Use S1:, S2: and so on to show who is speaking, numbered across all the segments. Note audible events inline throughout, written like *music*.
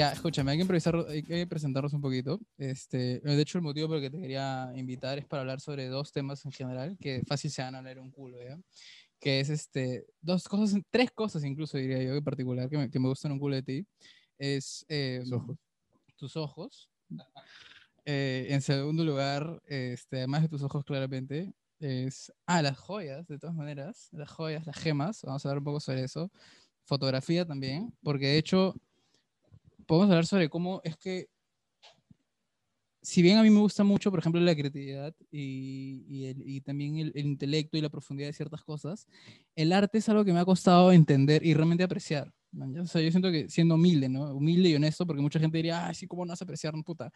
S1: Ya, escúchame, hay que, improvisar, hay que presentarnos un poquito. Este, de hecho, el motivo por el que te quería invitar es para hablar sobre dos temas en general que fácil se van a hablar un culo, ¿ya? Que es este, dos cosas, tres cosas incluso diría yo en particular que me, que me gustan un culo de ti. Es eh,
S2: Tus ojos.
S1: tus ojos. Eh, en segundo lugar, este, además de tus ojos claramente, es, ah, las joyas, de todas maneras, las joyas, las gemas, vamos a hablar un poco sobre eso. Fotografía también, porque de hecho podemos hablar sobre cómo es que, si bien a mí me gusta mucho, por ejemplo, la creatividad y, y, el- y también el, el intelecto y la profundidad de ciertas cosas, el arte es algo que me ha costado entender y realmente apreciar. O sea, yo siento que siendo humilde, ¿no? Humilde y honesto, porque mucha gente diría, ah, sí, ¿cómo no vas a apreciar, puta?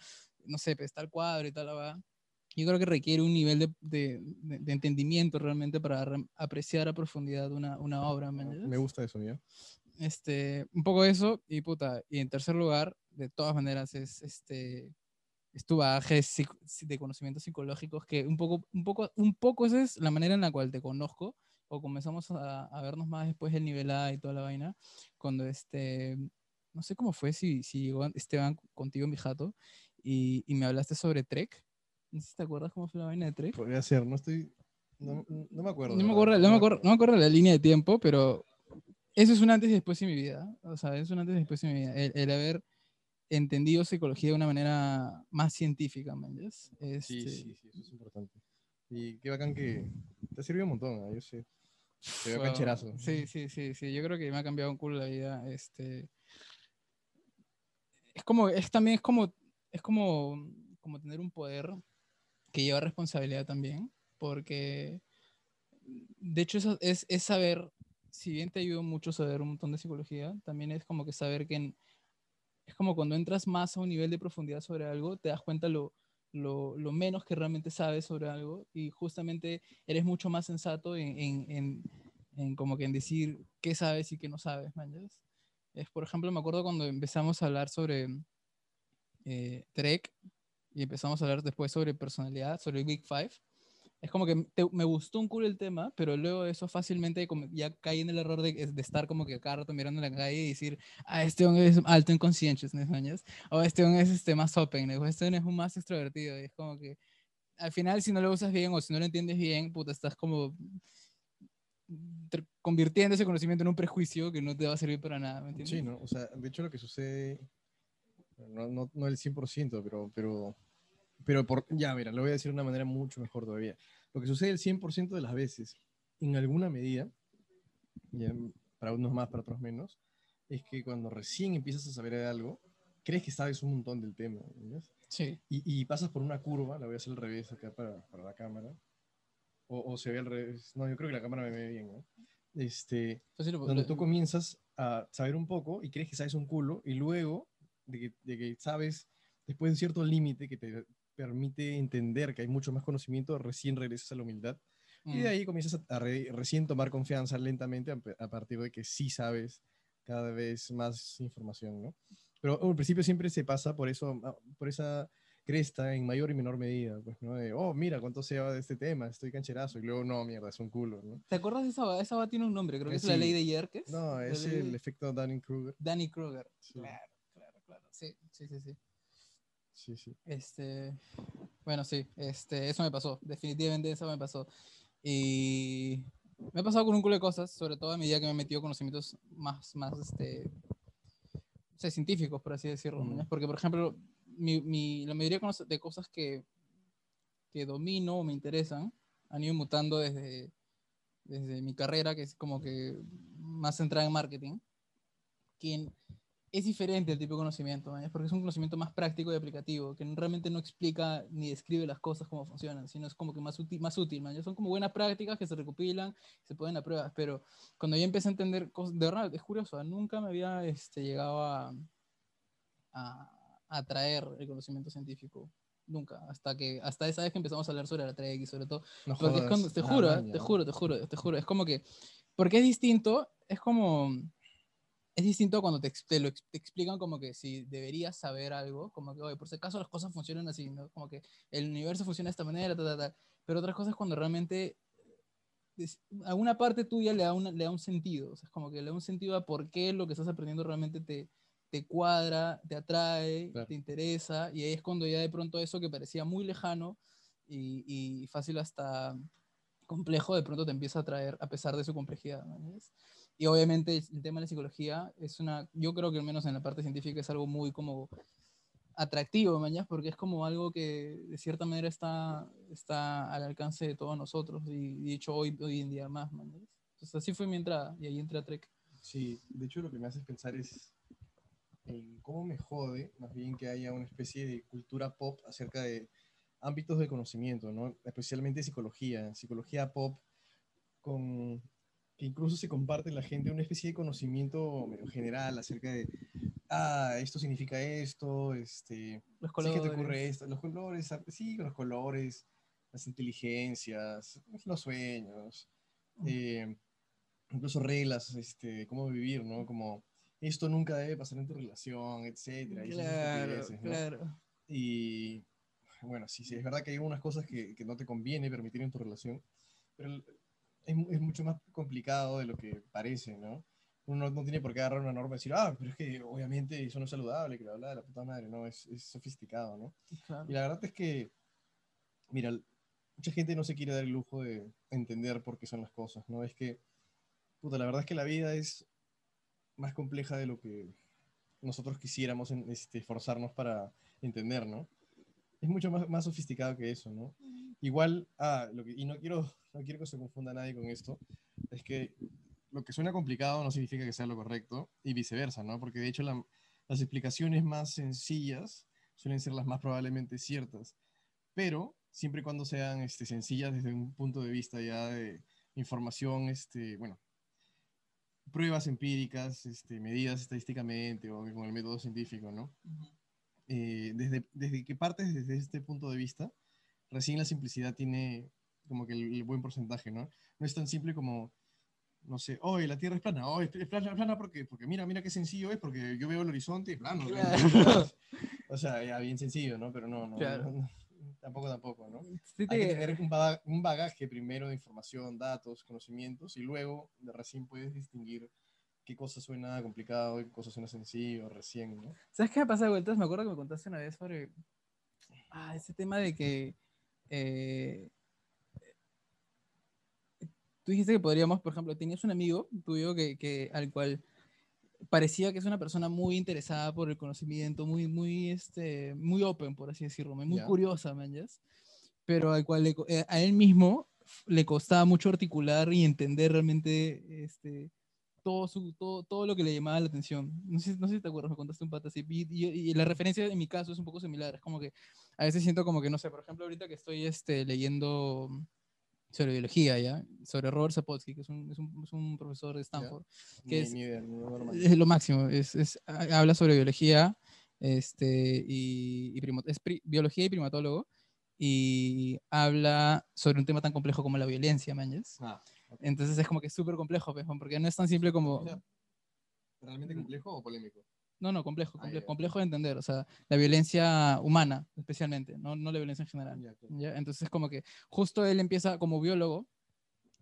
S1: No sé, pues tal cuadro y tal, la. Yo creo que requiere un nivel de, de- de- entendimiento realmente para re- apreciar a profundidad una, una obra. ya.
S2: Me gusta eso, ¿ya?
S1: Este, un poco eso, y puta, y en tercer lugar, de todas maneras, es este, es tu bagaje de conocimientos psicológicos, que un poco, un poco, un poco esa es la manera en la cual te conozco, o comenzamos a, a vernos más después del nivel A y toda la vaina, cuando este, no sé cómo fue, si, si llegó Esteban contigo en mi jato, y, y me hablaste sobre Trek, no sé si te acuerdas cómo fue la vaina de Trek.
S2: Podría ser, no estoy. No, no me acuerdo.
S1: No me acuerdo, no me acuerdo, no me acuerdo la línea de tiempo, pero eso es un antes y después en mi vida. O sea, es un antes y después en mi vida. El, el haber entendido psicología de una manera más científica, ¿me entiendes?
S2: Sí,
S1: Este,
S2: sí, sí, eso es importante. Y qué bacán que te ha servido un montón, ¿ah? yo sé. Te veo cancherazo.
S1: Sí, sí, sí, sí. Yo creo que me ha cambiado un culo la vida. Este, es como, es también es como, es como, como tener un poder que lleva responsabilidad también, porque de hecho eso es, es saber, si bien te ayuda mucho saber un montón de psicología, también es como que saber que en- es como cuando entras más a un nivel de profundidad sobre algo, te das cuenta lo, lo, lo menos que realmente sabes sobre algo y justamente eres mucho más sensato en, en, en, en como que en decir qué sabes y qué no sabes, ¿me entiendes? Es, por ejemplo, me acuerdo cuando empezamos a hablar sobre eh, Trek y empezamos a hablar después sobre personalidad, sobre Big Five. Es como que te- me gustó un culo el tema, pero luego eso fácilmente como ya caí en el error de, de estar como que cada rato mirando en la calle y decir, ah, este hombre es alto en conscientiousness, ¿mañas? O este hombre es este más open, o este hombre es un más extrovertido. Y es como que al final si no lo usas bien o si no lo entiendes bien, puta, estás como convirtiendo ese conocimiento en un prejuicio que no te va a servir para nada, ¿me entiendes?
S2: Sí, ¿no? O sea, de hecho lo que sucede, no, no, no el 100%, pero, pero, pero por, ya, mira, lo voy a decir de una manera mucho mejor todavía. Lo que sucede el 100% de las veces, en alguna medida, ya, para unos más, para otros menos, es que cuando recién empiezas a saber de algo, crees que sabes un montón del tema.
S1: Sí.
S2: Y, y pasas por una curva, la voy a hacer al revés acá para, para la cámara, o, o se ve al revés, no, yo creo que la cámara me ve bien, ¿no? Este,
S1: Fácil, lo-
S2: donde
S1: lo-
S2: tú comienzas a saber un poco y crees que sabes un culo y luego de que, de que sabes después de un cierto límite que te permite entender que hay mucho más conocimiento, recién regresas a la humildad y de
S1: Mm.
S2: ahí comienzas a, re- recién tomar confianza lentamente a, a partir de que sí sabes cada vez más información, ¿no? Pero al principio siempre se pasa por eso, ah, por esa cresta en mayor y menor medida, pues, ¿no? De, oh, mira, cuánto se va de este tema, estoy cancherazo, y luego, no, mierda, es un culo, ¿no?
S1: ¿Te acuerdas de esa? va- Esa va tiene un nombre, creo que
S2: Eh,
S1: es la
S2: sí.
S1: ley de Yerkes.
S2: No, es el
S1: de-
S2: efecto Dunning-Kruger.
S1: Danny Kruger.
S2: Sí.
S1: Claro, claro, claro. Sí, sí, sí, sí.
S2: Sí, sí.
S1: Este, bueno, sí, este, eso me pasó, definitivamente eso me pasó. Y me ha pasado con un culo de cosas, sobre todo a medida que me he metido conocimientos más, más, este, o sea, científicos, por así decirlo. ¿no? Porque, por ejemplo, mi, mi- la mayoría de cosas que, que domino o me interesan han ido mutando desde, desde mi carrera, que es como que más centrada en marketing, que es diferente el tipo de conocimiento, ¿no? porque es un conocimiento más práctico y aplicativo, que realmente no explica ni describe las cosas como funcionan, sino es como que más útil, más útil ¿no? son como buenas prácticas que se recopilan, se ponen a pruebas, pero cuando ya empecé a entender cosas, de verdad, es curioso, nunca me había este, llegado a, a, a atraer el conocimiento científico. Nunca, hasta que hasta esa vez que empezamos a hablar sobre la Trek y sobre todo
S2: No
S1: porque es
S2: jodas,
S1: cuando, te juro, ¿eh? te juro, te juro, te juro. Es como que, porque es distinto, es como, es distinto cuando te, te lo te explican como que si deberías saber algo, como que, oye, por si acaso las cosas funcionan así, ¿no? Como que el universo funciona de esta manera, tal, tal, tal. Pero otras cosas cuando realmente es- a una parte tuya le da, una- le da un sentido, o sea, es como que le da un sentido a por qué lo que estás aprendiendo realmente te, te cuadra, te atrae,
S2: Claro.
S1: te interesa, y ahí es cuando ya de pronto eso que parecía muy lejano y, y fácil hasta complejo, de pronto te empieza a atraer a pesar de su complejidad. ¿me entiendes? Y obviamente el tema de la psicología es una, yo creo que al menos en la parte científica es algo muy como atractivo, mañana, porque es como algo que de cierta manera está, está al alcance de todos nosotros y, de hecho hoy, hoy en día más, mañas. Entonces así fue mi entrada y ahí entré a Trek.
S2: Sí, de hecho lo que me haces pensar es en cómo me jode más bien que haya una especie de cultura pop acerca de ámbitos de conocimiento, ¿no? Especialmente psicología, psicología pop con que incluso se comparte en la gente una especie de conocimiento medio general acerca de ah, esto significa esto, este,
S1: Los
S2: sí
S1: colores.
S2: que te ocurre esto, los colores, ah, sí, los colores, las inteligencias, los sueños,
S1: Mm.
S2: eh, incluso reglas, este, cómo vivir, ¿no? Como esto nunca debe pasar en tu relación, etcétera.
S1: Claro, claro.
S2: Y bueno, sí, sí, es verdad que hay unas cosas que, que no te conviene permitir en tu relación, pero es, es mucho más complicado de lo que parece, ¿no? Uno no tiene por qué agarrar una norma y decir, ah, pero es que obviamente eso no es saludable, que la habla de la puta madre, no, es, es sofisticado, ¿no?
S1: claro.
S2: Y la verdad es que, mira, mucha gente no se quiere dar el lujo de entender por qué son las cosas, ¿no? Es que, puta, la verdad es que la vida es más compleja de lo que nosotros quisiéramos en- este, esforzarnos para entender, ¿no? Es mucho más, más sofisticado que eso, ¿no? Igual, ah, lo que, y no quiero, *laughs* no quiero que se confunda nadie con esto, es que lo que suena complicado no significa que sea lo correcto y viceversa, ¿no? Porque de hecho la- las explicaciones más sencillas suelen ser las más probablemente ciertas, pero siempre y cuando sean este, sencillas desde un punto de vista ya de información, este, bueno, pruebas empíricas, este, medidas estadísticamente o con el método científico, ¿no?
S1: Ujú.
S2: eh, desde, desde que partes desde este punto de vista, recién la simplicidad tiene como que el, el buen porcentaje, ¿no? No es tan simple como, no sé, hoy la Tierra es plana, hoy es plana, es plana porque, porque mira, mira qué sencillo es, porque yo veo el horizonte y es plano. ¿no?
S1: Claro. *laughs*
S2: O sea, ya bien sencillo, ¿no? Pero no, no,
S1: Claro.
S2: no, no, *laughs* tampoco, tampoco, ¿no?
S1: Sí
S2: Hay que
S1: te-
S2: tener un baga- un bagaje primero de información, datos, conocimientos, y luego de recién puedes distinguir qué cosa suena complicado y qué cosa suena sencillo recién, ¿no?
S1: ¿Sabes qué me pasa de vueltas? Me acuerdo que me contaste una vez sobre ah, ese tema de que eh, tú dijiste que podríamos, por ejemplo, tenías un amigo tuyo que, que, al cual parecía que es una persona muy interesada por el conocimiento, muy, muy, este, muy open, por así decirlo, muy
S2: Ya.
S1: curiosa, man, ¿yes? pero al cual le eh, a él mismo le costaba mucho articular y entender realmente este, todo, su, todo, todo lo que le llamaba la atención. No sé, no sé si te acuerdas, me contaste un pata así. Y, y- y la referencia en mi caso es un poco similar. Es como que a veces siento como que, no sé, por ejemplo, ahorita que estoy este, leyendo sobre biología, ¿ya? Sobre Robert Sapolsky, que es un, es un, es un profesor de Stanford. que
S2: Ni-
S1: es-
S2: ni.
S1: Es lo máximo. Es, es- ha- habla sobre biología este, y, y primo- es pri- biología y primatólogo. Y habla sobre un tema tan complejo como la violencia, mañas.
S2: Ah,
S1: Entonces es como que es súper complejo, pues, porque no es tan simple como...
S2: ¿Realmente complejo o polémico?
S1: No, no, complejo,
S2: Ah,
S1: comple-
S2: ya.
S1: complejo de entender. O sea, la violencia humana, especialmente, no, no la violencia en general.
S2: Ya, claro.
S1: ¿ya? Entonces, como que justo él empieza, como biólogo,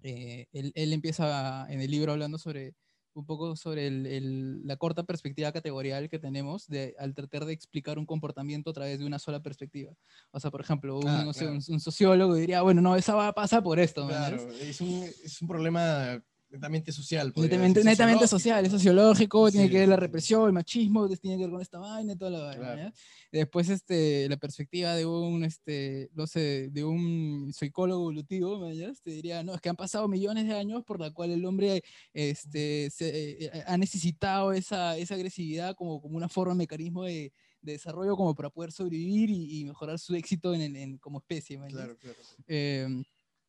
S1: eh, él, él empieza en el libro hablando sobre un poco sobre el- el- la corta perspectiva categorial que tenemos de, al tratar de explicar un comportamiento a través de una sola perspectiva. O sea, por ejemplo, un,
S2: Ah,
S1: no sé,
S2: claro.
S1: un- un sociólogo diría, bueno, no, esa va a pasar por esto. ¿me
S2: Claro, es un, es un problema netamente social.
S1: Netamente, netamente social, es sociológico, tiene
S2: Sí,
S1: que ver la represión, el machismo, tiene que ver con esta vaina y toda la vaina.
S2: Claro.
S1: ¿ya? Después, este, la perspectiva de un, este, no sé, de un psicólogo evolutivo, ¿me entiendes? te diría, no, es que han pasado millones de años por la cual el hombre este, se, eh, ha necesitado esa, esa agresividad como, como una forma, mecanismo de, de desarrollo como para poder sobrevivir y, y mejorar su éxito en, el- en- como especie.
S2: claro. claro.
S1: Eh,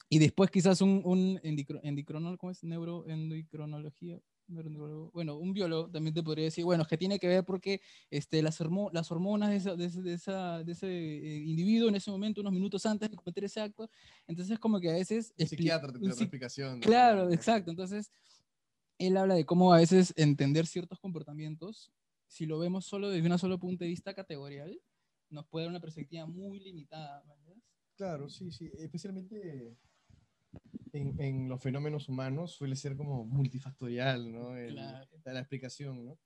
S1: y después quizás un, un endicro- endicrono- ¿cómo es? Neuroendocronología. neuroendocrólogo, Bueno, un biólogo también te podría decir, bueno, es que tiene que ver porque este, las, hormo- las hormonas de, esa- de ese, de esa- de ese, eh, individuo en ese momento, unos minutos antes de cometer ese acto, entonces como que a veces...
S2: Un psiquiatra te
S1: un
S2: da explicación.
S1: Claro, exacto. Entonces, él habla de cómo a veces entender ciertos comportamientos, si lo vemos solo desde una sola punto de vista categorial, nos puede dar una perspectiva muy limitada. ¿me entiendes?
S2: Claro, sí, sí. Especialmente en, en los fenómenos humanos suele ser como multifactorial, ¿no? El-
S1: Claro.
S2: la, la explicación, ¿no?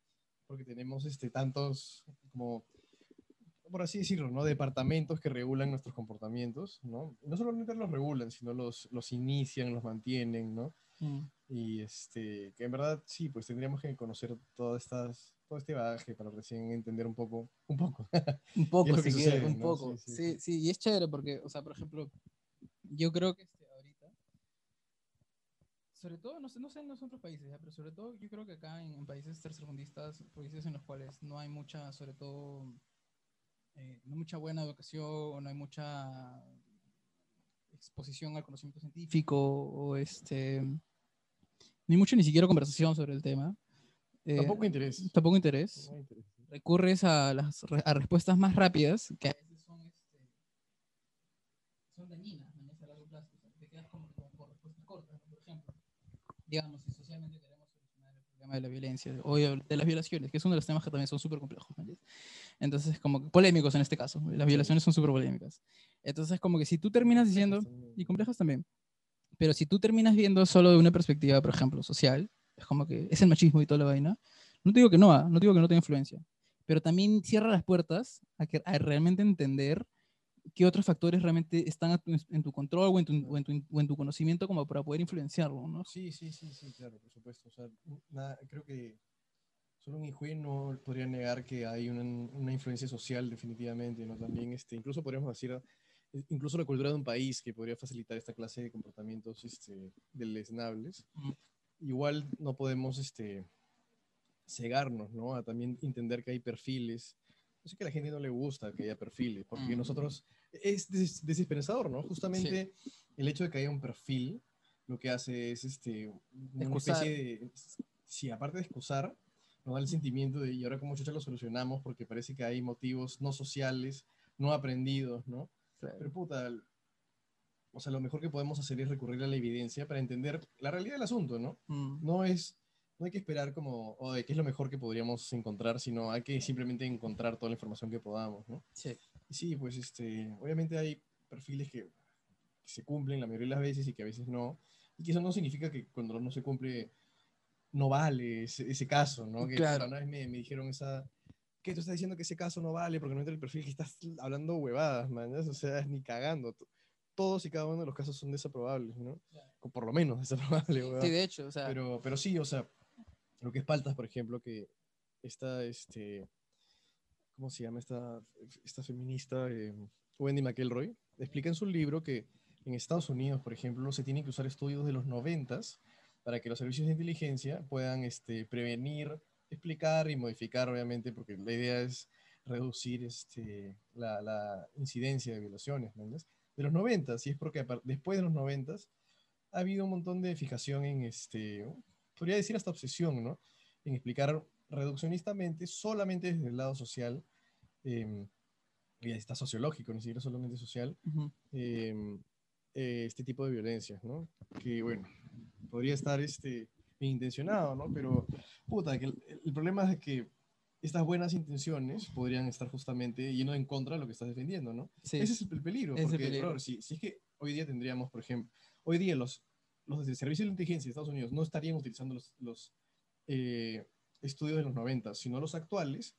S2: porque tenemos este, tantos, como, por así decirlo, ¿no? departamentos que regulan nuestros comportamientos, ¿no? No solamente los regulan, sino los, los inician, los mantienen, ¿no?
S1: Mm.
S2: Y este, que en verdad sí, pues tendríamos que conocer todas estas, todo este bagaje para recién entender un poco, un poco. *laughs*
S1: Un poco, si
S2: sucede,
S1: un
S2: ¿no?
S1: poco.
S2: Sí, sí,
S1: Sí, sí, y es chévere porque, o sea, por ejemplo, yo creo que sobre todo, no sé, no sé en los otros países, ¿ya? pero sobre todo yo creo que acá en, en países tercermundistas, países en los cuales no hay mucha, sobre todo, eh, no mucha buena educación, o no hay mucha exposición al conocimiento científico, o este, no hay mucha ni siquiera conversación sobre el tema. eh,
S2: Tampoco interés.
S1: tampoco interés
S2: No hay interés.
S1: recurres a las a respuestas más rápidas que a veces son, este, son dañinas ¿no? a largo plazo. O sea, te quedas como, como por respuestas cortas, ¿no? por ejemplo. Digamos, si socialmente queremos solucionar el problema de la violencia o de las violaciones, que es uno de los temas que también son súper complejos. ¿no? Entonces, como polémicos en este caso. Las violaciones son súper polémicas. Entonces, como que si tú terminas diciendo, y complejas también. Pero si tú terminas viendo solo de una perspectiva, por ejemplo, social, es como que es el machismo y toda la vaina. No te digo que no, no te digo que no tenga influencia, pero también cierra las puertas a, que, a realmente entender qué otros factores realmente están en tu control o en tu, o en tu, o en tu conocimiento como para poder influenciarlo, ¿no?
S2: Sí, sí, sí, sí, claro, por supuesto. O sea, nada, creo que solo un hijo no podría negar que hay una, una influencia social definitivamente, ¿no? También, este, incluso podríamos decir, eh, incluso la cultura de un país que podría facilitar esta clase de comportamientos este, deleznables.
S1: Mm.
S2: Igual no podemos este, cegarnos, ¿no? A también entender que hay perfiles. Yo sé que a la gente no le gusta que haya perfiles, porque
S1: Mm.
S2: nosotros es des- desesperanzador, ¿no? Justamente el hecho de que haya un perfil lo que hace es este, una
S1: Excusar.
S2: especie de, sí, aparte de excusar, nos da el sentimiento de, y ahora como chucha lo solucionamos porque parece que hay motivos no sociales, no aprendidos, ¿no? Pero puta, o sea, lo mejor que podemos hacer es recurrir a la evidencia para entender la realidad del asunto, ¿no?
S1: Mm,
S2: No es, no hay que esperar como, o de qué es lo mejor que podríamos encontrar, sino hay que simplemente encontrar toda la información que podamos, ¿no?
S1: sí.
S2: Y sí, pues este, obviamente hay perfiles que, que se cumplen la mayoría de las veces y que a veces no. Y que eso no significa que cuando no se cumple no vale ese, ese caso, ¿no? Que
S1: Claro.
S2: una vez me, me dijeron esa... ¿Qué tú estás diciendo que ese caso no vale porque no entra el perfil que estás hablando huevadas, man? O sea, ni cagando. Todos y cada uno de los casos son desaprobables, ¿no? O por lo menos desaprobables, huevada.
S1: Sí, de hecho, o sea,
S2: Pero, pero sí, o sea, lo que es Paltas, por ejemplo, que esta, este, ¿cómo se llama esta, esta feminista? eh, Wendy McElroy, explica en su libro que en Estados Unidos, por ejemplo, se tienen que usar estudios de los noventas para que los servicios de inteligencia puedan este, prevenir, explicar y modificar, obviamente, porque la idea es reducir este, la, incidencia de violaciones. De los noventas, y es porque después de los noventas ha habido un montón de fijación en, este, podría decir hasta obsesión, ¿no? En explicar reduccionistamente, solamente desde el lado social, eh, y está sociológico, ni siquiera solamente social,
S1: ujú,
S2: eh, eh, este tipo de violencias, ¿no? Que, bueno, podría estar este, bien intencionado, ¿no? Pero, puta, que el, el problema es que estas buenas intenciones podrían estar justamente yendo en contra de lo que estás defendiendo, ¿no?
S1: sí.
S2: Ese es el peligro,
S1: es el
S2: porque,
S1: peligro.
S2: brother, si, si es que hoy día tendríamos, por ejemplo, hoy día los, los del Servicio de Inteligencia de Estados Unidos no estarían utilizando los, los eh, estudios de los 90, sino los actuales,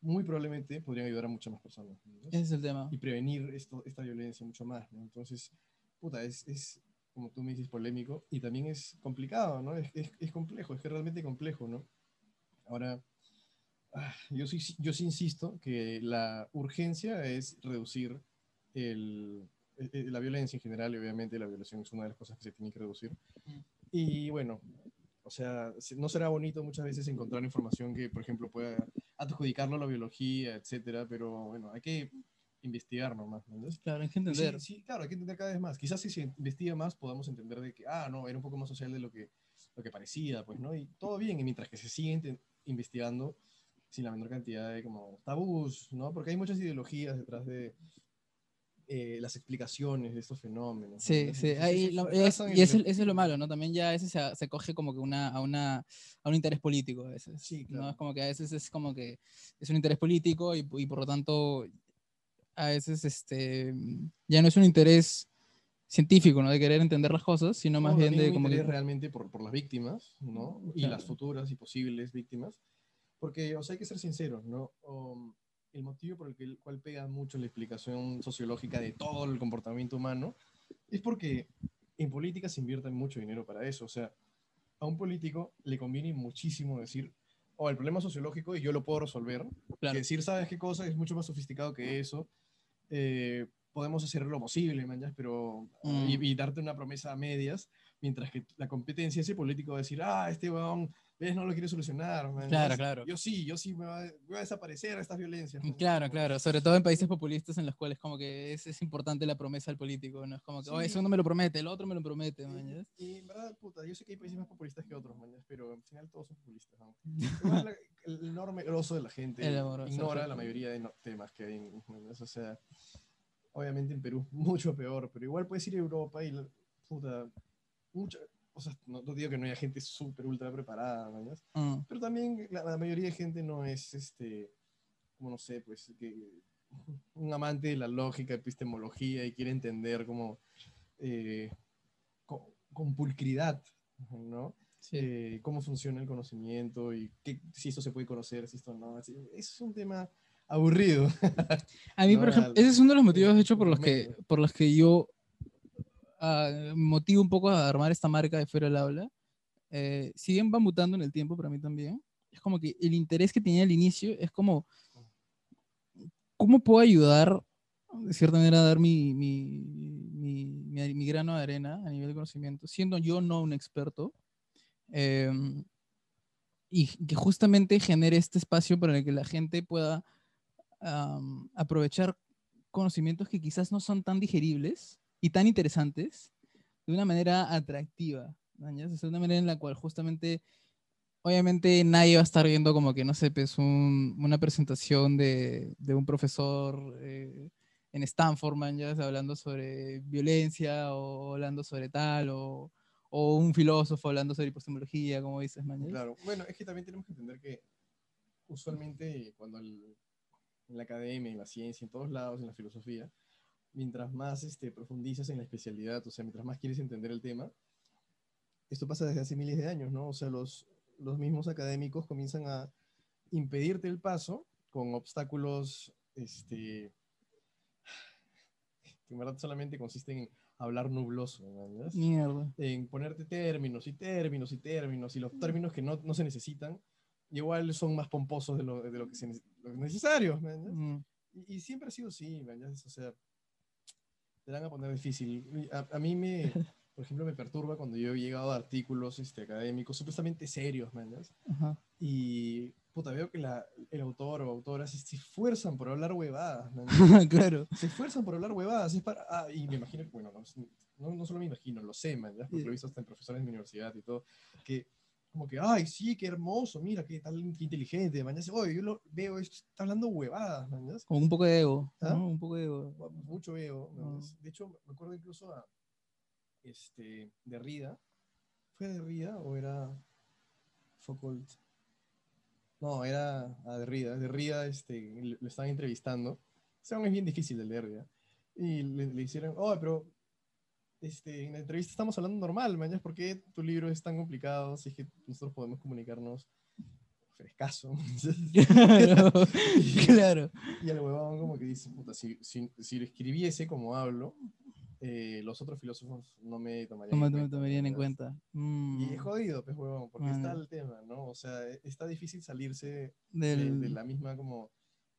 S2: muy probablemente podrían ayudar a muchas más personas. ¿no?
S1: Ese es el tema.
S2: y prevenir esto, esta violencia mucho más, ¿no? Entonces, puta, es, es, como tú me dices, polémico y también es complicado, ¿no? Es, es, es complejo, es que realmente complejo, ¿no? Ahora, ah, yo sí, yo sí insisto que la urgencia es reducir el, eh, eh, la violencia en general, y obviamente la violación es una de las cosas que se tiene que reducir.
S1: Mm.
S2: Y bueno, o sea, se- no será bonito muchas veces encontrar información que, por ejemplo, pueda adjudicarlo a la biología, etcétera, pero bueno, hay que investigar nomás, ¿no?
S1: Claro, hay que
S2: y sí,
S1: entender.
S2: Sí, claro, hay que entender cada vez más. Quizás si se investiga más podamos entender de que, ah, no, era un poco más social de lo que, lo que parecía, pues, ¿no? Y todo bien, y mientras que se sigue investigando sin la menor cantidad de como tabús, ¿no? Porque hay muchas ideologías detrás de eh, las explicaciones de estos fenómenos.
S1: Sí,
S2: ¿no?
S1: sí, ahí lo- es, y eso, eso es lo malo, ¿no? También ya a veces se, se coge como que una, a, una, a un interés político a veces.
S2: Sí,
S1: ¿no?
S2: claro.
S1: Es como que a veces es como que es un interés político y, y por lo tanto a veces este, ya no es un interés científico, ¿no? De querer entender las cosas, sino más
S2: No,
S1: bien de como que...
S2: realmente por, por las víctimas, ¿no? Y
S1: Claro.
S2: las futuras y posibles víctimas. Porque, o sea, hay que ser sinceros, ¿no? Um, el motivo por el que, el cual pega mucho la explicación sociológica de todo el comportamiento humano es porque en política se invierte mucho dinero para eso. O sea, a un político le conviene muchísimo decir, oh, el problema sociológico y yo lo puedo resolver.
S1: Claro.
S2: Que decir, ¿sabes qué cosa? Es mucho más sofisticado que eso. Eh, podemos hacer lo posible, man, ya, pero
S1: Mm.
S2: y, y darte una promesa a medias, mientras que la competencia, ese político va a decir, ah, este weón, ves, no lo quiere solucionar. man,
S1: Claro, claro.
S2: Yo sí, yo sí me va, voy a desaparecer estas violencias. man,
S1: Claro, claro, sobre todo en países populistas en los cuales como que es, es importante la promesa del político, ¿no? Es como que, oh,
S2: Sí.
S1: eso no me lo promete, el otro me lo promete, man, ¿ya?
S2: Y, en verdad, puta, yo sé que hay países más populistas que otros, man, pero al final todos son populistas. ¿no? *laughs* La- el enorme grosso de la gente
S1: El
S2: ignora
S1: sí.
S2: la mayoría de no- temas que hay. en- man, O sea, obviamente en Perú *laughs* mucho peor, pero igual puedes ir a Europa y, puta, mucha, o sea, no, no digo que no haya gente súper ultra preparada, ya,
S1: Mm,
S2: pero también la, la mayoría de gente no es, este, como no sé, pues, que *laughs* un amante de la lógica, epistemología y quiere entender como eh, con, con pulcridad, ¿no?
S1: sí.
S2: Eh, cómo funciona el conocimiento y qué, si esto se puede conocer, si esto no. Así, es un tema aburrido. *laughs*
S1: A mí, *laughs*
S2: no
S1: por ejemplo, ese es uno de los motivos, de hecho, por los que, por los que yo ah, motivo un poco a armar esta marca de Fuera del Aula. Eh, si bien va mutando en el tiempo para mí también, es como que el interés que tenía al inicio es como, ¿cómo puedo ayudar, de cierta manera, a dar mi, mi, mi, mi- mi grano de arena a nivel de conocimiento, siendo yo no un experto? Em, y que justamente genere este espacio para el que la gente pueda am, aprovechar conocimientos que quizás no son tan digeribles y tan interesantes de una manera atractiva. ¿mañas? Es una manera en la cual justamente, obviamente nadie va a estar viendo como que, no sé, pues un- una presentación de, de un profesor eh, en Stanford, ¿mañas? hablando sobre violencia o hablando sobre tal, o, o un filósofo hablando sobre epistemología, como dices, ¿mañas?
S2: Claro, bueno, es que también tenemos que entender que usualmente cuando el- en la academia, en la ciencia, en todos lados, en la filosofía, mientras más este, profundizas en la especialidad, o sea, mientras más quieres entender el tema, esto pasa desde hace miles de años, ¿no? O sea, los, los mismos académicos comienzan a impedirte el paso con obstáculos, este, que en verdad solamente consisten en hablar nubloso, ¿no?
S1: Mierda.
S2: en ponerte términos y términos y términos, y los términos que no, no se necesitan, igual son más pomposos de lo, de lo que se nece- lo que es necesario. ¿me entiendes?
S1: Mm,
S2: Y, y siempre ha sido así. O sea, te van a poner difícil. A, a mí me, *laughs* por ejemplo, me perturba cuando yo he llegado a artículos este, académicos supuestamente serios, ¿me entiendes?
S1: ajá.
S2: Y puta, veo que la, el autor o autora se, se esfuerzan por hablar huevadas, ¿me entiendes? *laughs*
S1: claro.
S2: se esfuerzan por hablar huevadas. Es para, ah, y me imagino, bueno, no, no, no solo me imagino, lo sé, man, porque lo he visto hasta en profesores de mi universidad y todo, que como que, ay, sí, qué hermoso, mira, qué tal, qué inteligente, sé, oye, yo lo veo, está hablando huevadas, ya,
S1: Como un poco de ego.
S2: ¿Ah?
S1: ¿no? Un poco de ego.
S2: mucho man,
S1: Ah.
S2: De hecho, me acuerdo incluso a, este, Derrida, ¿fue Derrida o era Foucault? No, era a Derrida, Derrida, este, le, le estaban entrevistando, ese hombre es bien difícil de leer, ¿ya? Y le, le hicieron, oh, pero este, en la entrevista estamos hablando normal, mañana, ¿por qué tu libro es tan complicado si es que nosotros podemos comunicarnos frescaso?
S1: claro. *laughs* *laughs* claro.
S2: y el huevón como que dice, puta, si, si, si lo escribiese como hablo, eh, los otros filósofos no me tomarían
S1: ¿Cómo
S2: en
S1: te
S2: cuenta.
S1: tomarían en
S2: ¿no?
S1: cuenta? Mm,
S2: Y es jodido, pues, huevón, porque está el tema, ¿no? O sea, está difícil salirse de,
S1: del-
S2: de la misma como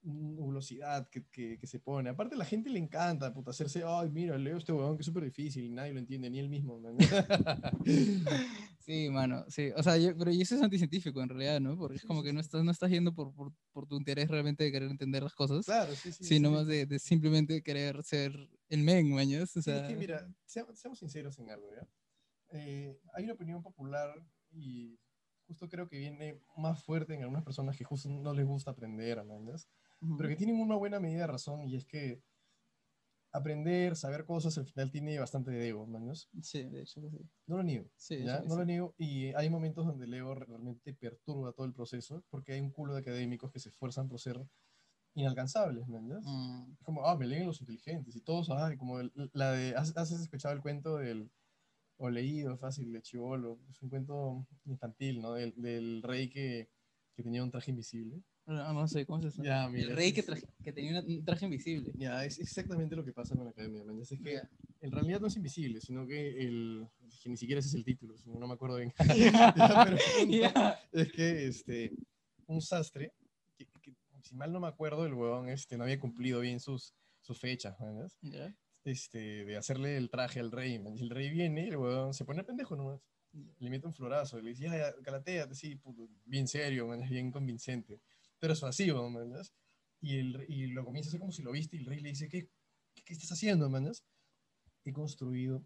S2: nulosidad que, que, que se pone. Aparte, a la gente le encanta, puta, hacerse, ay, mira, leo este huevón que es súper difícil y nadie lo entiende, ni él mismo. ¿no? *laughs*
S1: Sí, mano, sí. O sea, yo- pero eso es anticientífico en realidad, ¿no? Porque es como que no estás, no estás yendo por, por, por tu interés realmente de querer entender las cosas,
S2: claro, sí, sí.
S1: sino
S2: sí.
S1: más de, de simplemente querer ser el men, mañas. O
S2: Sí, es
S1: sea,
S2: que mira, sea- seamos sinceros en algo, ¿ya? Eh, hay una opinión popular y justo creo que viene más fuerte en algunas personas que justo no les gusta aprender, Pero que tienen una buena medida de razón y es que aprender, saber cosas, al final tiene bastante de ego, ¿entiendes?
S1: Sí, de hecho sí.
S2: No lo niego,
S1: Sí,
S2: ¿ya? No lo
S1: sí.
S2: niego y hay momentos donde el ego realmente perturba todo el proceso porque hay un culo de académicos que se esfuerzan por ser inalcanzables, ¿entiendes?
S1: Mm,
S2: Es como, ah, me leen los inteligentes y todos, ah, como el- la de, ¿has, has escuchado el cuento del, o leído, fácil, de Chivolo, es un cuento infantil, ¿no? Del, del rey que que tenía un traje invisible.
S1: No, no sé, ¿cómo es eso?
S2: Ya, mira.
S1: el rey que, traje- que tenía una- un traje invisible.
S2: Ya, es exactamente lo que pasa con la academia. man. Es que
S1: Ya.
S2: en realidad no es invisible, sino que, el, que ni siquiera ese es el título, sino no me acuerdo bien. *laughs* *laughs* Ya, pero el punto
S1: Ya. *laughs*
S2: es que este, un sastre, que, que, si mal no me acuerdo, el huevón este, no había cumplido bien sus, sus fechas,
S1: Ya.
S2: este, de hacerle el traje al rey. man. El rey viene y el huevón se pone pendejo nomás. Le mete un florazo y le dice, ya, calateate, sí, puto, bien serio, man, es bien convincente. Persuasivo, man, ¿no? Y, el, y lo comienza a hacer como si lo viste y el rey le dice, ¿qué, qué, qué estás haciendo? ¿no? He construido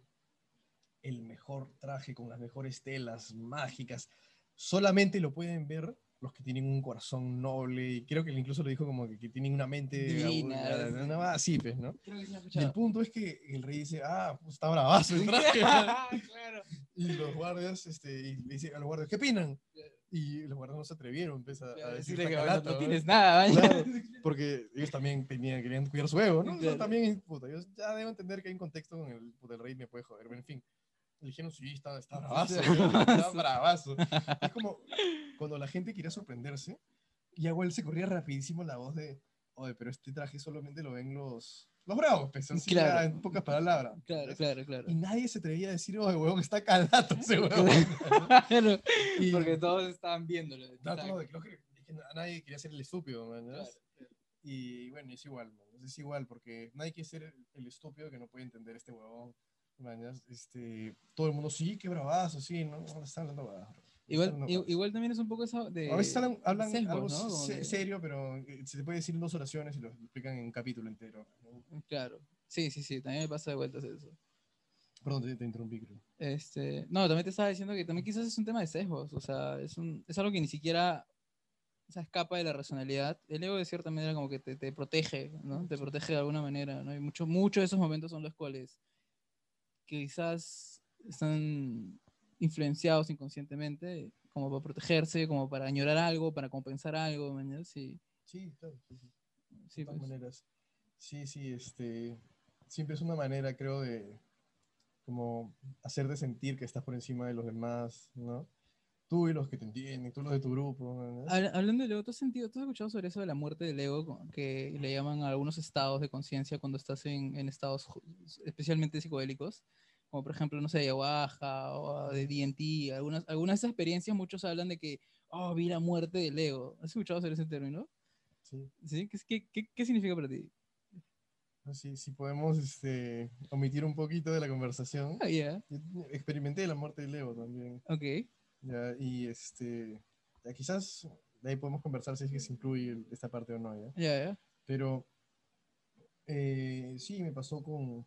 S2: el mejor traje con las mejores telas mágicas. Solamente lo pueden ver los que tienen un corazón noble y creo que él incluso lo dijo como que, que tienen una mente
S1: Divina,
S2: una más así, pues, ¿no? Y el punto es que el rey dice, ah, pues está bravazo el traje. *laughs* *laughs*
S1: claro.
S2: y los guardias, este, y le dice a los guardias, ¿qué opinan? Y los guardias no se atrevieron, pues, a, a
S1: decirle que
S2: "Está
S1: bueno,
S2: calato",
S1: no
S2: ¿no?
S1: tienes nada.
S2: Claro, *laughs* porque ellos también tenían, querían cuidar su ego, ¿no?
S1: Claro.
S2: también, puta, yo ya debo entender que hay un contexto con el, puta, el rey me puede joder, pero en fin. Le dijeron, sí, está, está *laughs* bravazo,
S1: Está *laughs* bravazo.
S2: Es como cuando la gente quería sorprenderse, y a él se corría rapidísimo la voz de, oye, pero este traje solamente lo ven los, los bravos, pues, así ya
S1: Claro.
S2: en pocas palabras.
S1: Claro,
S2: ¿ves?
S1: claro, claro.
S2: Y nadie se atrevía a decir, oye, huevón, está calato ese huevón.
S1: Claro,
S2: Y-
S1: Porque todos estaban viéndolo.
S2: No, nadie quería ser el estúpido, man, ¿no?
S1: Claro,
S2: Y bueno, es igual, man, es igual, porque nadie quiere ser el, estúpido que no puede entender este huevón. man. Este, todo el mundo, sí, qué bravazo, sí, no, no están hablando no
S1: Igual, igual también es un poco eso de.
S2: A veces hablan, hablan
S1: sesgos,
S2: algo
S1: ¿no?
S2: Se- serio, pero eh, se te puede decir en dos oraciones y lo explican en un capítulo entero. ¿no?
S1: Claro. Sí, sí, sí, también me pasa de vueltas eso.
S2: Perdón, te, te interrumpí, creo.
S1: Este, no, también te estaba diciendo que también quizás es un tema de sesgos, o sea, es, un, es algo que ni siquiera o sea, escapa de la racionalidad. El ego de cierta manera como que te, te protege, ¿no? Te protege de alguna manera, ¿no? Y muchos muchos de esos momentos son los cuales quizás están influenciados inconscientemente como para protegerse, como para añorar algo, para compensar algo, ¿me entiendes? Sí,
S2: Sí, claro, sí, sí.
S1: sí,
S2: de todas
S1: pues.
S2: maneras. Sí, sí, este, siempre es una manera, creo, de como hacerte sentir que estás por encima de los demás, ¿no? Tú y los que te entienden, tú los de tu grupo. ¿no?
S1: Habla- Hablando del ego, ¿tú has, sentido, ¿tú has escuchado sobre eso de la muerte del ego, que le llaman a algunos estados de conciencia cuando estás en, en estados especialmente psicodélicos? Como por ejemplo, no sé, ayahuasca o de DMT, algunas, algunas de esas experiencias, muchos hablan de que, oh, vi la muerte del ego. ¿Has escuchado sobre ese término?
S2: Sí,
S1: ¿Sí? ¿Qué, qué, qué, qué significa para ti?
S2: así, si podemos este, omitir un poquito de la conversación.
S1: Ah, ya,
S2: Yo experimenté la muerte de Leo también.
S1: ok.
S2: Ya, y este, ya quizás de ahí podemos conversar si es que se incluye esta parte o no, ¿ya?
S1: Ya, ya.
S2: Pero eh, sí, me pasó con,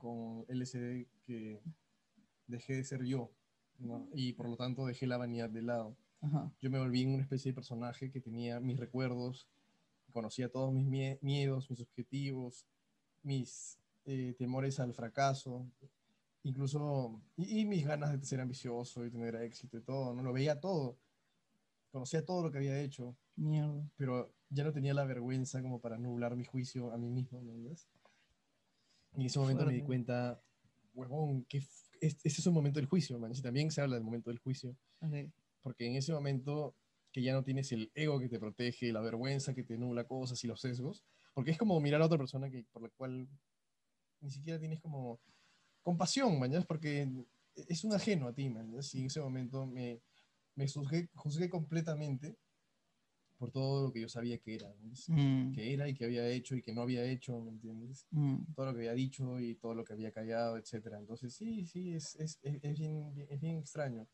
S2: con LSD que dejé de ser yo, ¿no? Y por lo tanto dejé la vanidad de lado.
S1: Ajá.
S2: Yo me volví una especie de personaje que tenía mis recuerdos, conocía todos mis mie- miedos, mis objetivos, mis eh, temores al fracaso, incluso, y, y mis ganas de ser ambicioso y tener éxito y todo, ¿no? Lo veía todo, conocía todo lo que había hecho,
S1: Mierda.
S2: pero ya no tenía la vergüenza como para nublar mi juicio a mí mismo. Y en ese momento me di cuenta, huevón, que f- es- ese es un momento del juicio, man. Y también se habla del momento del juicio, porque en ese momento que ya no tienes el ego que te protege, la vergüenza que te nubla cosas y los sesgos, porque es como mirar a otra persona que, por la cual ni siquiera tienes como compasión, mañana, porque es un ajeno a ti, man. Y en ese momento me, me juzgué, juzgué completamente por todo lo que yo sabía que era.
S1: Mm,
S2: que era y que había hecho y que no había hecho, ¿me entiendes?
S1: mm.
S2: Todo lo que había dicho y todo lo que había callado, etcétera. Entonces, sí, sí, es, es, es, es bien, bien- es bien extraño.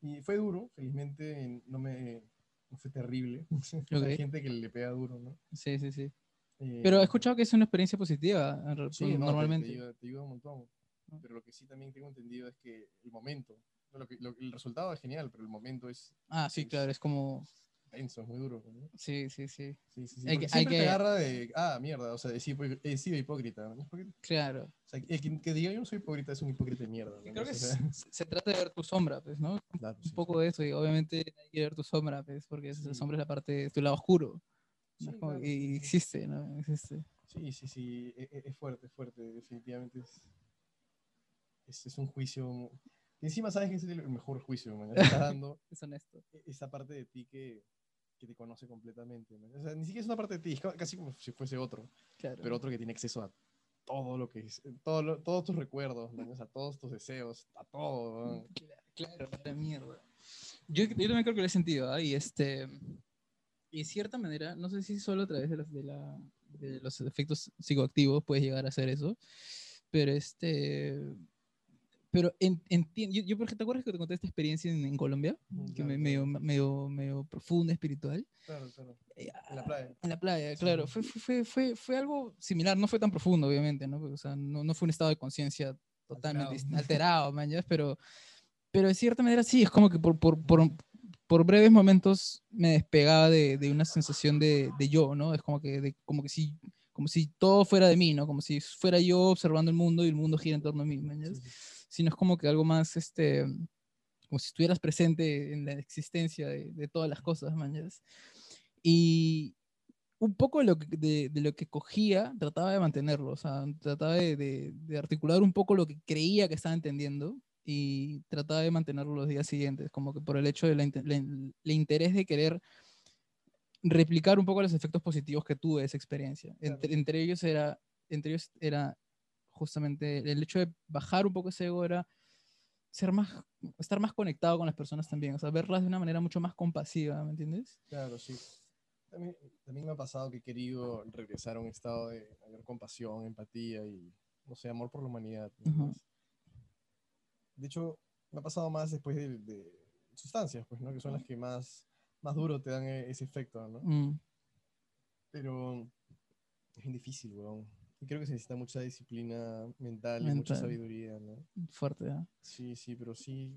S2: Y fue duro, felizmente no me no fue terrible. *laughs* Hay
S1: Ok.
S2: gente que le pega duro, ¿no?
S1: Sí, sí, sí.
S2: Eh,
S1: Pero he escuchado que es una experiencia positiva,
S2: Sí, no, te-
S1: normalmente.
S2: Te, ayuda, te ayuda un montón.
S1: Ah.
S2: Pero lo que sí también tengo entendido es que el momento, lo que- lo- el resultado es genial, pero el momento es
S1: Ah, sí,
S2: es-
S1: claro, es como...
S2: denso, es muy duro. ¿no?
S1: Sí, sí, sí.
S2: Sí, sí, sí.
S1: Hay que- hay
S2: siempre te
S1: que-
S2: agarra de, ah, mierda, o sea, he sido, he sido hipócrita. ¿no? Porque, o
S1: Claro.
S2: sea, el que, que diga yo no soy hipócrita es un hipócrita de mierda. ¿no?
S1: Creo que
S2: O sea, *laughs*
S1: se, se trata de ver tu sombra, pues, ¿no?
S2: claro,
S1: Un
S2: sí,
S1: poco de eso, y obviamente nadie quiere ver tu sombra, pues, porque esa sombra es la parte, es tu lado oscuro. Es
S2: claro,
S1: y existe, ¿no? Existe.
S2: Sí, sí, sí, e- e- es, fuerte, es fuerte, definitivamente es, es, es un juicio. Y encima sabes que es el mejor juicio, man. Estás dando *laughs*
S1: Es honesto.
S2: e- esa parte de ti que, que te conoce completamente. O sea, ni siquiera es una parte de ti, *laughs* casi como si fuese otro,
S1: Claro.
S2: pero otro que tiene acceso a todo lo que es, todo lo- todos tus recuerdos, man, o sea, todos tus deseos, a todo. man.
S1: Claro, la mierda. Yo, yo también creo que lo he sentido, ¿ah? Y este. Y de cierta manera, no sé si solo a través de, las, de, la, de los efectos psicoactivos puedes llegar a hacer eso, pero este. Pero entiendo. Yo, yo, por ejemplo, ¿te acuerdas que te conté esta experiencia en, en Colombia?
S2: Mm,
S1: Que me,
S2: claro,
S1: medio,
S2: claro.
S1: medio, medio profunda, espiritual.
S2: Claro, claro.
S1: Eh,
S2: En la playa.
S1: En la playa, claro. Fue, fue, fue, fue, fue algo similar, no fue tan profundo, obviamente, ¿no? Porque, o sea, no, no fue un estado de conciencia totalmente
S2: Alterado.
S1: alterado, man, ¿ya? Pero, pero de cierta manera sí, es como que por, por, por, por breves momentos me despegaba de, de una sensación de, de yo, ¿no? Es como que, de, como que si como si todo fuera de mí, ¿no? Como si fuera yo observando el mundo y el mundo gira en torno a mí, ¿me entiendes?
S2: Sí, sí.
S1: Sino es como que algo más, este, como si estuvieras presente en la existencia de, de todas las cosas, ¿me entiendes? Y un poco de lo, que, de, de lo que cogía, trataba de mantenerlo, o sea, trataba de, de, de articular un poco lo que creía que estaba entendiendo y trataba de mantenerlo los días siguientes, como que por el hecho del de interés de querer replicar un poco los efectos positivos que tuve de esa experiencia.
S2: Claro.
S1: Entre, entre, ellos era, entre ellos era justamente el hecho de bajar un poco ese ego, era ser más, estar más conectado con las personas también, o sea, verlas de una manera mucho más compasiva, ¿me entiendes?
S2: Claro, sí. También, también me ha pasado que he querido regresar a un estado de mayor compasión, empatía y, no sé, amor por la humanidad. De hecho, me ha pasado más después de, de sustancias, pues, ¿no? Que son las que más, más duro te dan e- ese efecto, ¿no?
S1: Mm,
S2: Pero es bien difícil, weón. Y creo que se necesita mucha disciplina mental, y mucha
S1: Mental.
S2: sabiduría, ¿no?
S1: fuerte, ¿ah?
S2: Sí, sí, pero sí,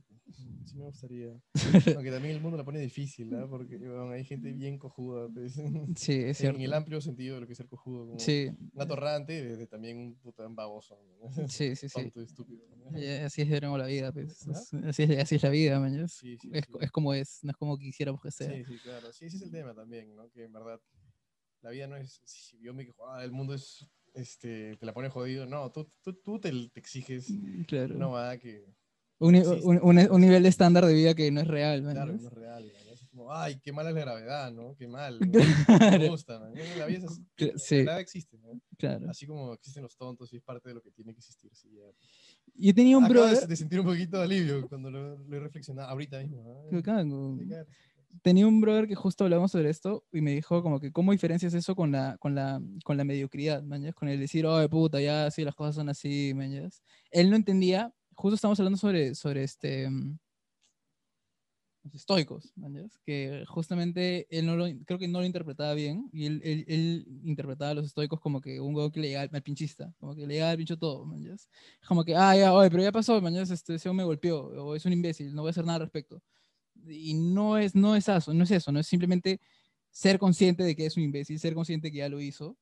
S2: sí me gustaría. *laughs* Aunque también el mundo la pone difícil, ¿no? Porque weón, hay gente bien cojuda, pues.
S1: Sí, *laughs* es cierto.
S2: En el amplio sentido de lo que es ser cojudo. Como
S1: Sí,
S2: Un atorrante desde también un puta baboso. ¿no? *laughs*
S1: sí, sí, sí.
S2: Tonto y estúpido. ¿no?
S1: Eh, Así es veremos la vida, pues. Es- Así es, así es la vida, man.
S2: Sí, sí,
S1: es,
S2: sí.
S1: es como es, no es como quisiéramos que sea.
S2: Sí, sí, claro. Sí, ese es el tema también, ¿no? Que en verdad la vida no es, si yo me ah, el mundo es, este, te la pone jodido. No, tú, tú, tú te, te exiges
S1: Claro.
S2: una va que,
S1: un, un, un- un nivel de estándar de vida que no es real, man.
S2: claro,
S1: ¿no?
S2: no es real. ¿no? Es como, ay, qué mala es la gravedad, ¿no? Qué mal. ¿no? *laughs*
S1: Claro.
S2: Me gusta, ¿no? La vida es así. La
S1: sí.
S2: gravedad existe, ¿no?
S1: Claro.
S2: Así como existen los tontos y es parte de lo que tiene que existir. Sí, ya.
S1: Yo tenía un
S2: Acabo de-
S1: brother.
S2: de sentir un poquito de alivio cuando lo, lo he reflexionado ahorita mismo. ¿no?
S1: que cago. Tenía un brother que justo hablamos sobre esto y me dijo como que cómo diferencias eso con la, con la, con la mediocridad, mañas, con el decir, oh, puta, ya, sí, las cosas son así, mañas. Él no entendía, justo estamos hablando sobre, sobre este, mm, los estoicos, mañas, que justamente él no lo, creo que no lo interpretaba bien y él, él, él interpretaba a los estoicos como que un huevo que le llegaba al, pinchista, como que le llegaba al pincho todo, mañas. Como que, ah, ya, oye, pero ya pasó, mañas, este, ese me golpeó, o es un imbécil, no voy a hacer nada al respecto y no es, no es eso, no es eso, no es simplemente ser consciente de que es un imbécil, ser consciente que ya lo hizo,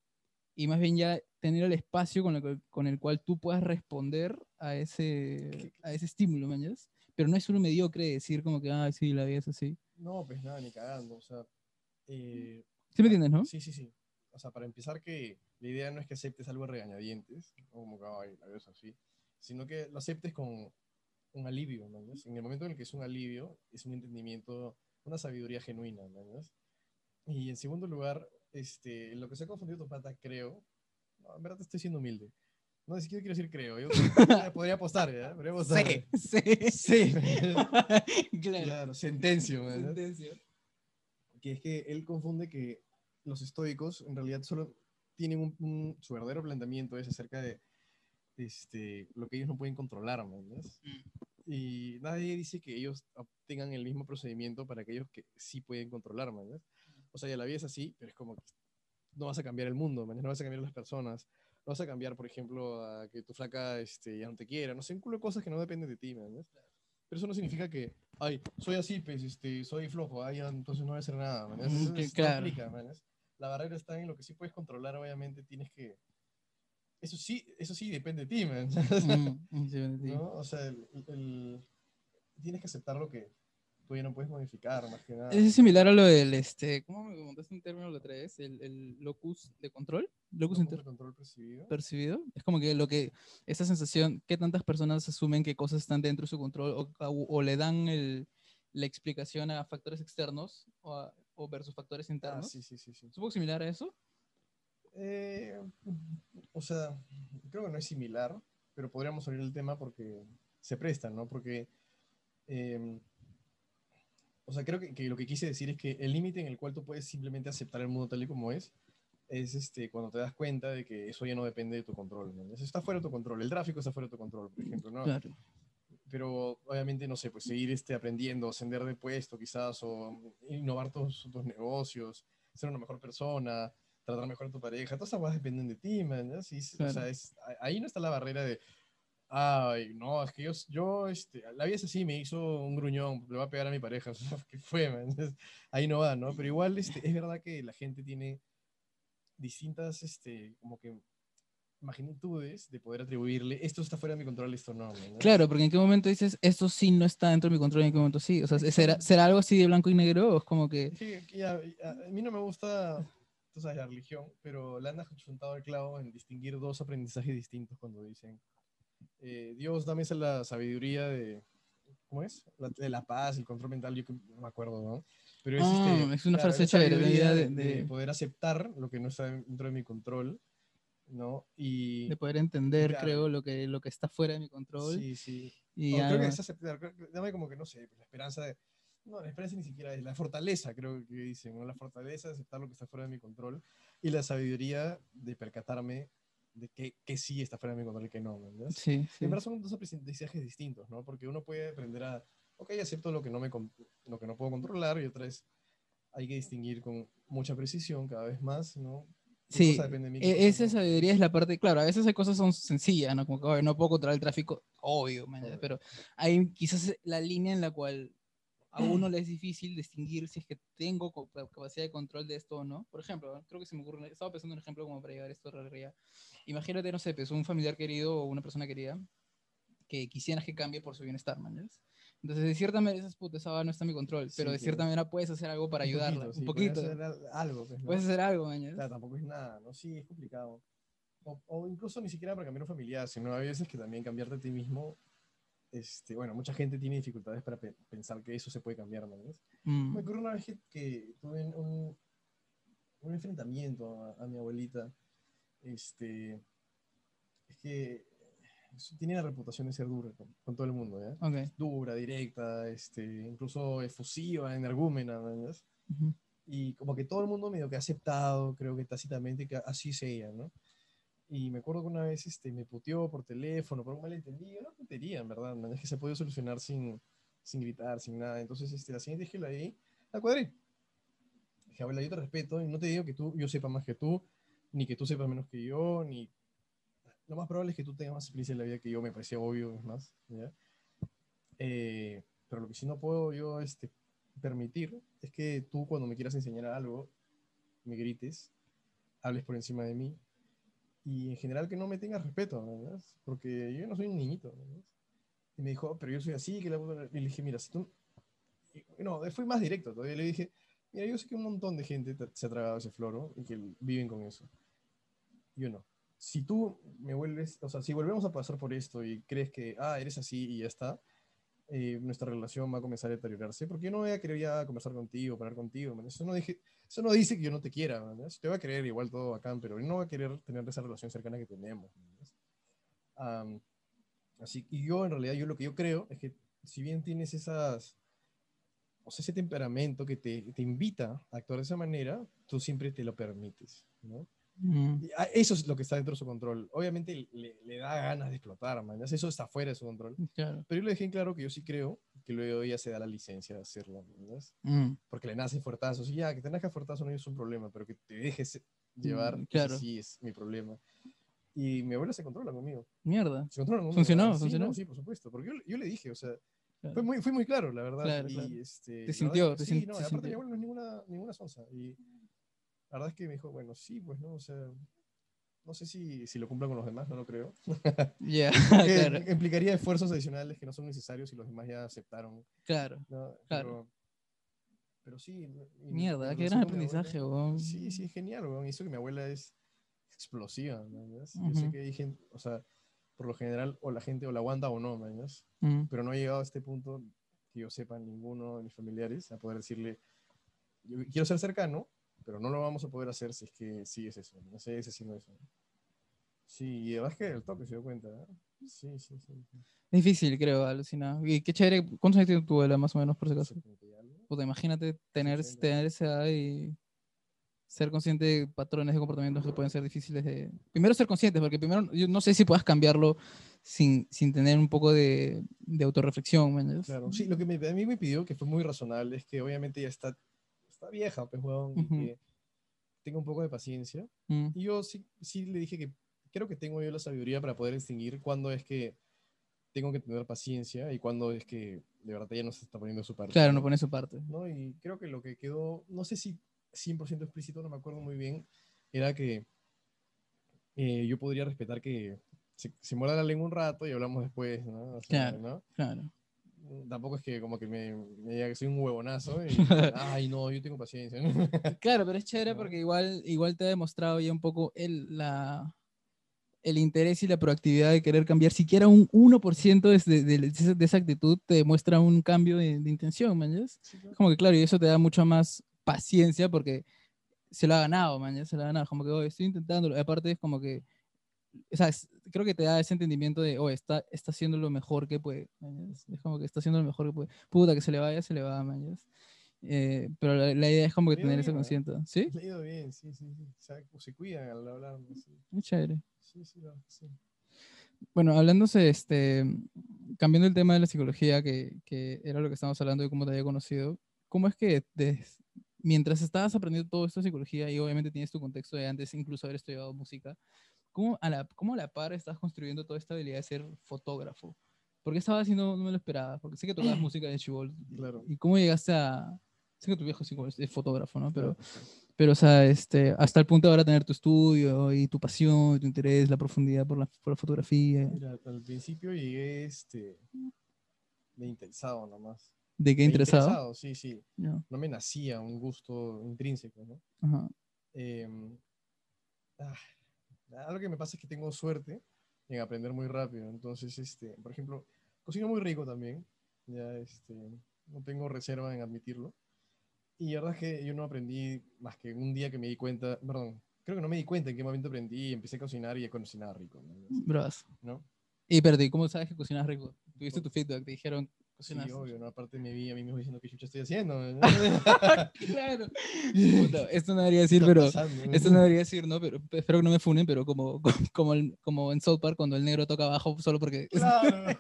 S1: y más bien ya tener el espacio con el, con el cual tú puedas responder a ese, a ese estímulo, ¿me entiendes? Pero no es solo mediocre decir como que, ah, sí, la vida es así.
S2: No, pues nada, ni cagando. O sea, eh,
S1: ¿Sí me entiendes, no?
S2: Sí, sí, sí. O sea, para empezar que la idea no es que aceptes algo regañadientes, como que, ay, la vida es así, sino que lo aceptes con un alivio, ¿no? En el momento en el que es un alivio, es un entendimiento, una sabiduría genuina, ¿no? Y en segundo lugar, este, lo que se ha confundido tu pata, creo, no, en verdad te estoy siendo humilde. No, ni siquiera quiero decir creo, yo podría, apostar, ¿ya? Podría *laughs* apostar.
S1: sí.
S2: Sí. *laughs*
S1: claro.
S2: Claro, sentencio, ¿no?
S1: Sentencia.
S2: que es que él confunde que los estoicos en realidad solo tienen un, un- su verdadero planteamiento es acerca de este, lo que ellos no pueden controlar, ¿me entiendes? Y nadie dice que ellos tengan el mismo procedimiento para aquellos que sí pueden controlar, ¿me entiendes? O sea, ya la vida es así, pero es como que no vas a cambiar el mundo, ¿me? No vas a cambiar las personas, no vas a cambiar, por ejemplo, a que tu flaca este, ya no te quiera, no sé, un culo de cosas que no dependen de ti, ¿me entiendes? Pero eso no significa que, ay, soy así, pues, este, soy flojo, ay, entonces no voy a hacer nada, ¿me entiendes?
S1: Mm, claro.
S2: La barrera está en lo que sí puedes controlar, obviamente tienes que... Eso sí, eso sí depende de ti, ¿me entiendes?
S1: Mm, *laughs* mm, sí, sí.
S2: ¿no? O sea, el- el- tienes que aceptar lo que, tú ya no puedes modificar más que nada.
S1: Es similar a lo del, este, ¿cómo me contaste un término la otra vez? El, el locus de control. Locus,
S2: de control percibido.
S1: percibido. Es como que lo que, esa sensación, que tantas personas asumen que cosas están dentro de su control o, o- o le dan el, la explicación a factores externos o, a- o versus factores
S2: Ah,
S1: internos.
S2: sí, sí, sí, sí.
S1: ¿Es un poco similar a eso?
S2: Eh, o sea, creo que no es similar, pero podríamos abrir el tema porque se prestan, ¿no? Porque, eh, o sea, creo que, que lo que quise decir es que el límite en el cual tú puedes simplemente aceptar el mundo tal y como es, es este, cuando te das cuenta de que eso ya no depende de tu control, ¿no? Eso está fuera de tu control, el tráfico está fuera de tu control, por ejemplo, ¿no?
S1: Claro.
S2: pero obviamente, no sé, pues seguir este, aprendiendo, ascender de puesto quizás, o innovar tus, tus negocios, ser una mejor persona, tratar mejor a tu pareja, todas esas cosas dependen de ti, man, ¿ya? Sí, sí, O
S1: Claro.
S2: sea, es, ahí no está la barrera de, ay, no, es que yo, yo este, la vida es así, me hizo un gruñón, le va a pegar a mi pareja, *laughs* o sea, ¿qué fue, man? Entonces, ahí no va, ¿no? Pero igual este, es verdad que la gente tiene distintas, este, como que magnitudes de poder atribuirle, esto está fuera de mi control, esto no, ¿ya?
S1: Claro, porque en qué momento dices, esto sí no está dentro de mi control en qué momento sí. O sea, ¿será, será algo así de blanco y negro o es como que...
S2: Que ya- ya- a mí no me gusta, tú sabes, la religión, pero le han juntado el clavo en distinguir dos aprendizajes distintos cuando dicen, eh, Dios, dame esa la sabiduría de, ¿cómo es? La- de la paz, el control mental, yo no me acuerdo, ¿no? Pero es,
S1: Ah,
S2: este,
S1: es una
S2: claro,
S1: frase chévere, la idea
S2: de,
S1: de-
S2: de
S1: de-
S2: poder aceptar lo que no está dentro de mi control, ¿no? Y...
S1: de poder entender,
S2: Claro.
S1: creo, lo que, lo que está fuera de mi control.
S2: Sí, sí.
S1: Y
S2: O
S1: ya
S2: creo que
S1: no-
S2: es aceptar, creo dame como que no sé, la esperanza de. No, la esperanza ni siquiera es la fortaleza, creo que dicen, ¿no? La fortaleza de aceptar lo que está fuera de mi control y la sabiduría de percatarme de que, que sí está fuera de mi control y que no, ¿me entiendes?
S1: Sí, sí.
S2: En verdad son dos aprendizajes distintos, ¿no? Porque uno puede aprender a, ok, acepto lo que no, me, lo que no puedo controlar y otra es, hay que distinguir con mucha precisión cada vez más, ¿no? ¿Qué
S1: Sí,
S2: de mí,
S1: E- Esa sabiduría es la parte, claro, a veces hay cosas son sencillas, ¿no? Como que "Oye, no puedo controlar el tráfico, obvio, man, ya",
S2: Obvio.
S1: pero hay quizás la línea en la cual a uno *clears throat* le es difícil distinguir si es que tengo capacidad de control de esto o no. Por ejemplo, creo que se me ocurre, estaba pensando en un ejemplo como para llevar esto a la realidad. Imagínate, no sé, pues un familiar querido o una persona querida que quisieras que cambie por su bienestar, man. Entonces, de cierta manera, esas putas, esa no está en mi control, pero
S2: Sí,
S1: de cierta
S2: claro.
S1: manera puedes hacer algo para
S2: Un
S1: ayudarla,
S2: poquito, sí,
S1: un poquito.
S2: hacer al- algo, pues, ¿no?
S1: Puedes hacer algo, man,
S2: tampoco es nada, ¿no? Sí, es complicado. O, o incluso ni siquiera para cambiar un familiar, sino a veces que también cambiarte a ti mismo, este, bueno, mucha gente tiene dificultades para pe- pensar que eso se puede cambiar, ¿no?
S1: Mm.
S2: Me acuerdo una vez que, que tuve un, un enfrentamiento a, a mi abuelita, este, es que tiene la reputación de ser dura con, con todo el mundo, ¿ya?
S1: Ok.
S2: Dura, directa, este, incluso efusiva, energúmena, ¿no? ¿Ves?
S1: Ujú.
S2: y como que todo el mundo medio que ha aceptado, creo que tácitamente, que así es ella, ¿no? Y me acuerdo que una vez este, me puteó por teléfono, por un malentendido, una putería, en verdad, man, es que se puede solucionar sin, sin gritar, sin nada. Entonces, este, la siguiente vez que la vi, la cuadré. Dije, abuela, yo te respeto y no te digo que tú, yo sepa más que tú, ni que tú sepas menos que yo, ni... Lo más probable es que tú tengas más experiencia en la vida que yo, me parecía obvio, es más, ¿ya? Eh, pero lo que sí no puedo yo este, permitir es que tú cuando me quieras enseñar algo, me grites, hables por encima de mí y en general que no me tengas respeto, ¿verdad? Porque yo no soy un niñito. Y me dijo, "Oh, pero yo soy así, que la puta-". Y le dije, mira, si tú... y- No, fui más directo todavía. Le dije, mira, yo sé que un montón de gente te- se ha tragado ese floro y que viven con eso. Yo no. Si tú me vuelves, o sea, si volvemos a pasar por esto y crees que, ah, eres así y ya está, eh, nuestra relación va a comenzar a deteriorarse, porque yo no voy a querer ya conversar contigo, parar contigo, man. Eso no, dije, eso no dice que yo no te quiera, man. Te va a querer igual todo bacán, pero no voy a querer tener esa relación cercana que tenemos. Am, así y yo en realidad, yo lo que yo creo es que si bien tienes esas, o sea, ese temperamento que te, te invita a actuar de esa manera, tú siempre te lo permites, ¿no?
S1: Mm.
S2: Ah, Eso es lo que está dentro de su control. Obviamente le, le da ganas de explotar, man. Eso está fuera de su control.
S1: Claro.
S2: Pero yo le dejé en claro que yo sí creo que luego ella se da la licencia de hacerlo, ¿verdad?
S1: Mm.
S2: Porque le nace fuertazos. Y ya, que te nazca fuertazo no es un problema, pero que te dejes llevar,
S1: Mm,
S2: ese
S1: claro.
S2: sí es mi problema. Y mi abuela se controla conmigo.
S1: Mierda.
S2: Se controla conmigo.
S1: ¿Funcionó?
S2: Sí,
S1: ¿Funcionó?
S2: no, sí, por supuesto. Porque yo, yo le dije, o sea,
S1: Claro.
S2: fue muy, fui muy claro, la verdad.
S1: Claro,
S2: y,
S1: claro.
S2: Este,
S1: Te
S2: verdad
S1: sintió,
S2: que
S1: te
S2: sí,
S1: sin-
S2: no,
S1: te
S2: aparte mi
S1: sintió.
S2: abuela no es ninguna, ninguna sonsa. Y la verdad es que me dijo, bueno, sí, pues no, o sea, no sé si, si lo cumplan con los demás, no lo creo. *laughs*
S1: Ya, *laughs*
S2: Que
S1: claro,
S2: Implicaría esfuerzos adicionales que no son necesarios y los demás ya aceptaron.
S1: claro.
S2: ¿no?
S1: Claro.
S2: Pero, pero sí.
S1: Mierda, qué gran
S2: abuela-
S1: aprendizaje, weón.
S2: Sí, sí, es genial, weón. Y eso que mi abuela es explosiva, ¿no? Yo sé que hay gente, o sea, por lo general, o la gente o la aguanta o no, ¿no?
S1: Mm,
S2: Pero no ha llegado a este punto que yo sepa ninguno de mis familiares a poder decirle, yo quiero ser cercano, pero no lo vamos a poder hacer si es que sigues eso, no sigues haciendo eso. Sí, y además que el toque se dio cuenta, ¿no? Sí, sí, sí.
S1: difícil, creo, alucinado. Y qué chévere. ¿Cuántos años tiene tu abuela, más o menos, por si acaso?
S2: 70 y algo.
S1: Puta, imagínate tener,
S2: 60.
S1: tener esa edad y ser consciente de patrones de comportamientos que pueden ser difíciles de... Primero ser conscientes, porque primero yo no sé si puedas cambiarlo sin, sin tener un poco de, de autorreflexión, ¿me entiendes?
S2: Claro, sí, lo que me- a mí me pidió, que fue muy razonable, es que obviamente ya está, está vieja, pues, weón, y
S1: Ujú.
S2: que tenga un poco de paciencia.
S1: Mm,
S2: Y yo sí, sí le dije que creo que tengo yo la sabiduría para poder distinguir cuándo es que tengo que tener paciencia y cuándo es que de verdad ya no se está poniendo su parte.
S1: Claro, no pone su parte.
S2: ¿no? Y creo que lo que quedó, no sé si 100% explícito, no me acuerdo muy bien, era que eh, yo podría respetar que se, se muerda la lengua un rato y hablamos después, ¿no? O sea,
S1: Claro.
S2: ¿no?
S1: Claro.
S2: Tampoco es que como que me, me diga que soy un huevonazo y, *laughs* ay, no, yo tengo paciencia. *laughs*
S1: Claro, pero es chévere
S2: ¿no?
S1: porque igual, igual te ha demostrado ya un poco el, la, el interés y la proactividad de querer cambiar. Siquiera un 1% de, de, de esa- de esa actitud te demuestra un cambio de, de intención, ¿me entiendes?
S2: Sí, claro.
S1: Como que claro, y eso te da mucha más paciencia porque se lo ha ganado, man, se lo ha ganado. Como que, oye, estoy intentándolo. Aparte es como que, o sea, es- creo que te da ese entendimiento de, oye, está, está haciendo lo mejor que puede. Es como que está haciendo lo mejor que puede. Puta, que se le vaya, se le va, ya. Eh, pero la, la idea es como que tener
S2: bien, ¿eh?
S1: conciencia. ¿Sí?
S2: Le ha ido bien, sí, sí, sí. O sea, se cuidan al hablar. Sí,
S1: Muy chévere.
S2: sí, sí, no, sí.
S1: Bueno, hablándose, este, cambiando el tema de la psicología, que, que era lo que estábamos hablando de cómo te había conocido, ¿cómo es que des- mientras estabas aprendiendo todo esto de psicología y obviamente tienes tu contexto de antes incluso haber estudiado música, ¿cómo a la, cómo a la par estás construyendo toda esta habilidad de ser fotógrafo? ¿Por qué estabas haciendo, no me lo esperaba? Porque sé que tocabas *laughs* música de chibol.
S2: Claro.
S1: ¿Y cómo llegaste a...? Sé que tu viejo sí es fotógrafo, ¿no? Pero,
S2: Claro.
S1: pero, o sea, este, hasta el punto de ahora tener tu estudio y tu pasión, tu interés, la profundidad por la, por la fotografía.
S2: Mira, al principio llegué este, de interesado nomás.
S1: ¿De qué
S2: De
S1: interesado?
S2: sí, sí.
S1: Ya,
S2: No me nacía un gusto intrínseco, ¿no?
S1: ajá.
S2: Em, ah, algo que me pasa es que tengo suerte en aprender muy rápido. Entonces, este, por ejemplo, cocino muy rico también. Ya, este, no tengo reserva en admitirlo. Y la verdad es que yo no aprendí más que un día que me di cuenta, perdón, creo que no me di cuenta en qué momento aprendí y empecé a cocinar y ya cocinaba rico, ¿no?
S1: Bravas.
S2: ¿no?
S1: Y ¿y cómo sabes que cocinas rico? ¿Tuviste tu feedback? Te dijeron,
S2: Sí,
S1: cocinas.
S2: obvio, ¿no? Aparte me vi a mí mismo diciendo que chucha estoy haciendo. ¿no? *laughs* *laughs*
S1: claro. Puta, esto no debería decir,
S2: ¿Qué
S1: pero.
S2: pasando?
S1: Esto no debería decir, ¿no? Pero espero que no me funen, pero *laughs* como, como, el- como en South Park cuando el negro toca abajo solo porque.
S2: Claro.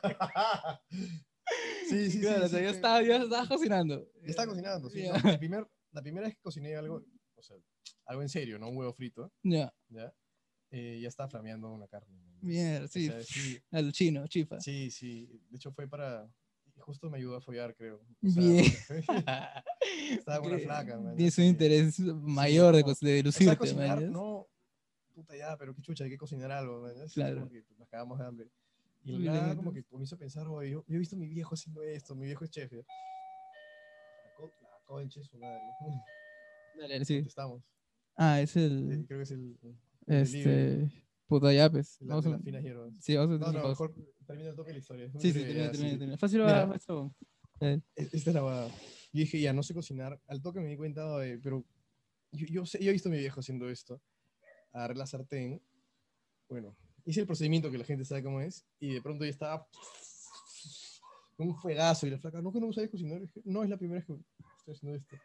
S2: sí, sí,
S1: Claro,
S2: sí,
S1: o sea,
S2: sí,
S1: yo estaba, yo estaba cocinando.
S2: Estaba cocinando, sí.
S1: Ya.
S2: no, el primer- la primera vez que cociné algo, o sea, algo en serio, no un huevo frito,
S1: Ya,
S2: ¿ya? Eh, ya estaba flameando una carne.
S1: mierda,
S2: O
S1: sí.
S2: sea, sí,
S1: Al chino, chifa.
S2: sí, sí. De hecho fue para... Justo me ayudó a follar, creo. O sea,
S1: Bien. *laughs* *laughs*
S2: Estaba con una flaca, man,
S1: Tienes un interés mayor de,
S2: no.
S1: co- de
S2: sea,
S1: lucirte,
S2: cocinar,
S1: man,
S2: no... Puta ya, pero qué chucha, hay que cocinar algo, man. Es
S1: Claro.
S2: como que pues, nos cagamos de hambre. Y nada como que me hizo pensar, oye, yo, yo he visto a mi viejo haciendo esto, mi viejo es chef. ¿ya? La co- La concha, su madre. *laughs*
S1: Dale, sí.
S2: Contestamos.
S1: Ah, es
S2: Eh,
S1: el.
S2: Creo que es el.
S1: Este. Puta, ya, pues.
S2: la-
S1: Vamos a.
S2: las finas hierbas.
S1: Sí, vamos a
S2: No, no, mejor termina el toque de la historia.
S1: Sí, sí, termina, termina, termina. Fácil va,
S2: Mira.
S1: maestro.
S2: E- Esta es la huevada. Yo dije, ya, no sé cocinar. Al toque me di cuenta de, pero yo, yo, sé, yo he visto a mi viejo haciendo esto. Agarré la sartén. Bueno, hice el procedimiento que la gente sabe cómo es. Y de pronto ya estaba con un fuegazo. Y la flaca, no, que no sabes cocinar. Dije, no, es la primera vez que estoy haciendo esto.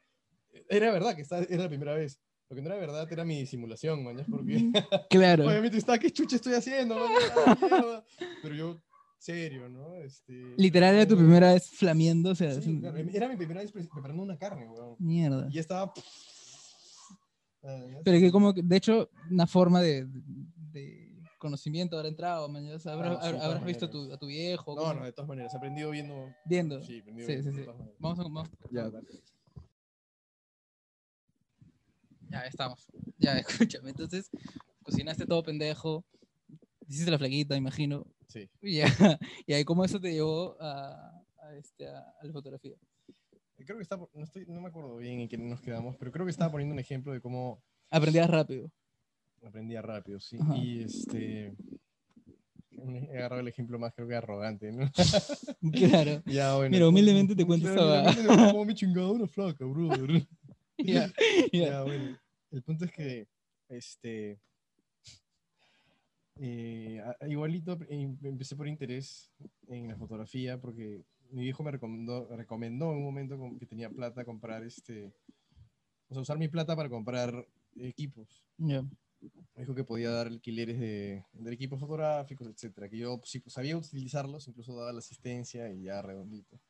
S2: Era verdad que estaba, era la primera vez. Lo que no era verdad era mi simulación, man, ¿ya? porque *laughs*
S1: Claro.
S2: obviamente estaba, ¿qué chucha estoy haciendo? Pero yo, serio, ¿no? Este,
S1: Literal era tu primera vez flameando, o sea.
S2: Sí, claro, era mi primera vez pre- preparando una carne, weón.
S1: Mierda.
S2: Y ya estaba. Ah,
S1: Pero que como, que, de hecho, una forma de, de conocimiento habrá entrado, habrás,
S2: Ah,
S1: habrás visto a tu,
S2: maneras.
S1: a tu viejo.
S2: No,
S1: cómo-
S2: no, de todas maneras. He aprendido viendo.
S1: Viendo.
S2: Sí, aprendido
S1: Sí,
S2: viendo,
S1: sí. Vamos a... Vamos.
S2: Ya, dale.
S1: Ya estamos. Ya, *laughs* escúchame. Entonces, cocinaste todo pendejo, hiciste la flaquita, imagino.
S2: Sí.
S1: Y, ya, y ahí cómo eso te llevó a, a este, a, a la fotografía.
S2: Creo que está, no, estoy, no me acuerdo bien en qué nos quedamos, pero creo que estaba poniendo un ejemplo de cómo
S1: Aprendías rápido.
S2: aprendía rápido, sí.
S1: Ajá.
S2: Y este. He agarrado el ejemplo más, creo que arrogante, ¿no? *laughs*
S1: Claro. *laughs*
S2: ya, bueno.
S1: Mira, humildemente te cuento esta
S2: cuento cómo me chingaba una flaca, brother.
S1: Ya, *laughs* ya.
S2: Ya, bueno. El punto es que, este, eh, igualito em- empecé por interés en la fotografía porque mi viejo me recomendó, recomendó en un momento que tenía plata comprar este, o sea, usar mi plata para comprar equipos.
S1: Ya.
S2: Me dijo que podía dar alquileres de, de equipos fotográficos, etcétera, que yo sí, pues, sabía utilizarlos, incluso daba la asistencia y ya redondito.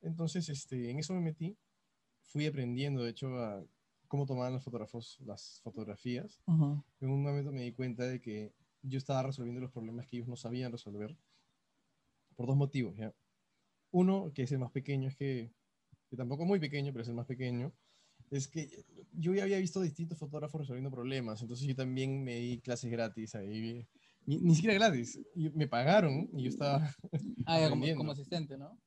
S2: Entonces, este, en eso me metí, fui aprendiendo, de hecho, a cómo tomaban los fotógrafos las fotografías.
S1: Ajá.
S2: En un momento me di cuenta de que yo estaba resolviendo los problemas que ellos no sabían resolver por dos motivos, ¿ya? Uno, que es el más pequeño, es que, que tampoco muy pequeño, pero es el más pequeño, es que yo ya había visto distintos fotógrafos resolviendo problemas, entonces yo también me di clases gratis ahí, ni, ni siquiera gratis, me pagaron y yo estaba,
S1: Ah, como, como asistente, ¿no?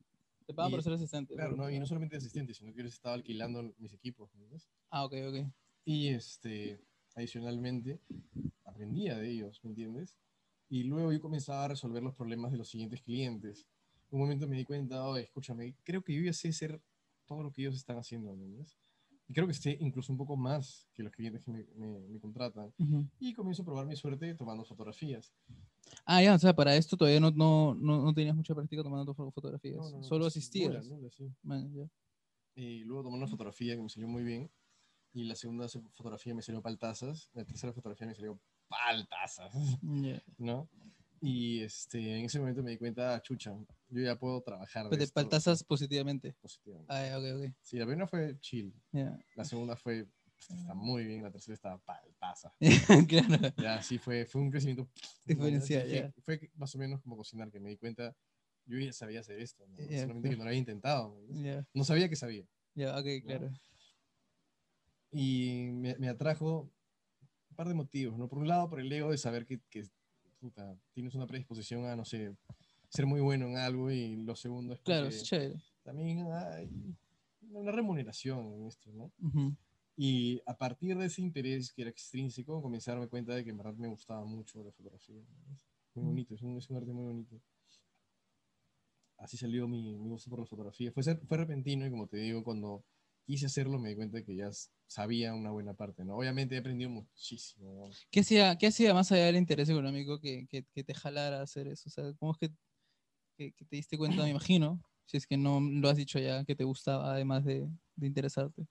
S1: Te pagan
S2: Y-
S1: por ser asistente.
S2: claro, no, y no solamente asistente, sino que yo les estaba alquilando mis equipos, ¿entiendes?
S1: Ah, ok, ok.
S2: Y este, adicionalmente, aprendía de ellos, ¿me entiendes? Y luego yo comenzaba a resolver los problemas de los siguientes clientes. Un momento me di cuenta, oye, escúchame, creo que yo ya sé hacer todo lo que ellos están haciendo, ¿me entiendes? Y creo que sé incluso un poco más que los clientes que me, me- me contratan.
S1: Ujú.
S2: Y comienzo a probar mi suerte tomando fotografías.
S1: Ah, ya, o sea, para esto todavía no, no, no, no tenías mucha práctica tomando fo- fotografías.
S2: No,
S1: Solo asistías.
S2: nula, nula, sí.
S1: Man, ya.
S2: Y luego tomé una fotografía que me salió muy bien. Y la segunda se- fotografía me salió paltazas. La tercera fotografía me salió paltazas. *laughs*
S1: Ya.
S2: ¿no? Y este, en ese momento me di cuenta, "Ah, chucha, yo ya puedo trabajar. de
S1: Pero
S2: esto
S1: paltazas positivamente.
S2: positivamente.
S1: Ah, ok, ok.
S2: Sí, la primera fue chill,
S1: Ya.
S2: la segunda fue, "Pues, está muy bien, la tercera estaba paltaza. *laughs*
S1: claro.
S2: Ya, sí, fue, fue un crecimiento Dije,
S1: ya.
S2: Fue más o menos como cocinar, que me di cuenta, yo ya sabía hacer esto, ¿no?
S1: Ya,
S2: solamente que no lo había intentado. ¿no?
S1: Ya,
S2: No sabía que sabía.
S1: ya, ok, claro.
S2: Y me, me atrajo un par de motivos, ¿no? Por un lado, por el ego de saber que, que puta, tienes una predisposición a, no sé, ser muy bueno en algo y lo segundo es
S1: Claro, es chévere.
S2: también hay una remuneración en esto, ¿no?
S1: Ujú.
S2: Y a partir de ese interés que era extrínseco, comencé a darme cuenta de que en verdad me gustaba mucho la fotografía. Es muy
S1: Mm.
S2: bonito, es un, es un arte muy bonito. Así salió mi, mi gusto por la fotografía. Fue, ser- fue repentino y como te digo, cuando quise hacerlo me di cuenta de que ya sabía una buena parte, ¿no? Obviamente he aprendido muchísimo. ¿no?
S1: ¿Qué hacía, ¿Qué hacía más allá del interés económico que, que, que te jalara a hacer eso? O sea, ¿cómo es que, que, que te diste cuenta, me imagino, si es que no lo has dicho ya, que te gustaba además de, de interesarte?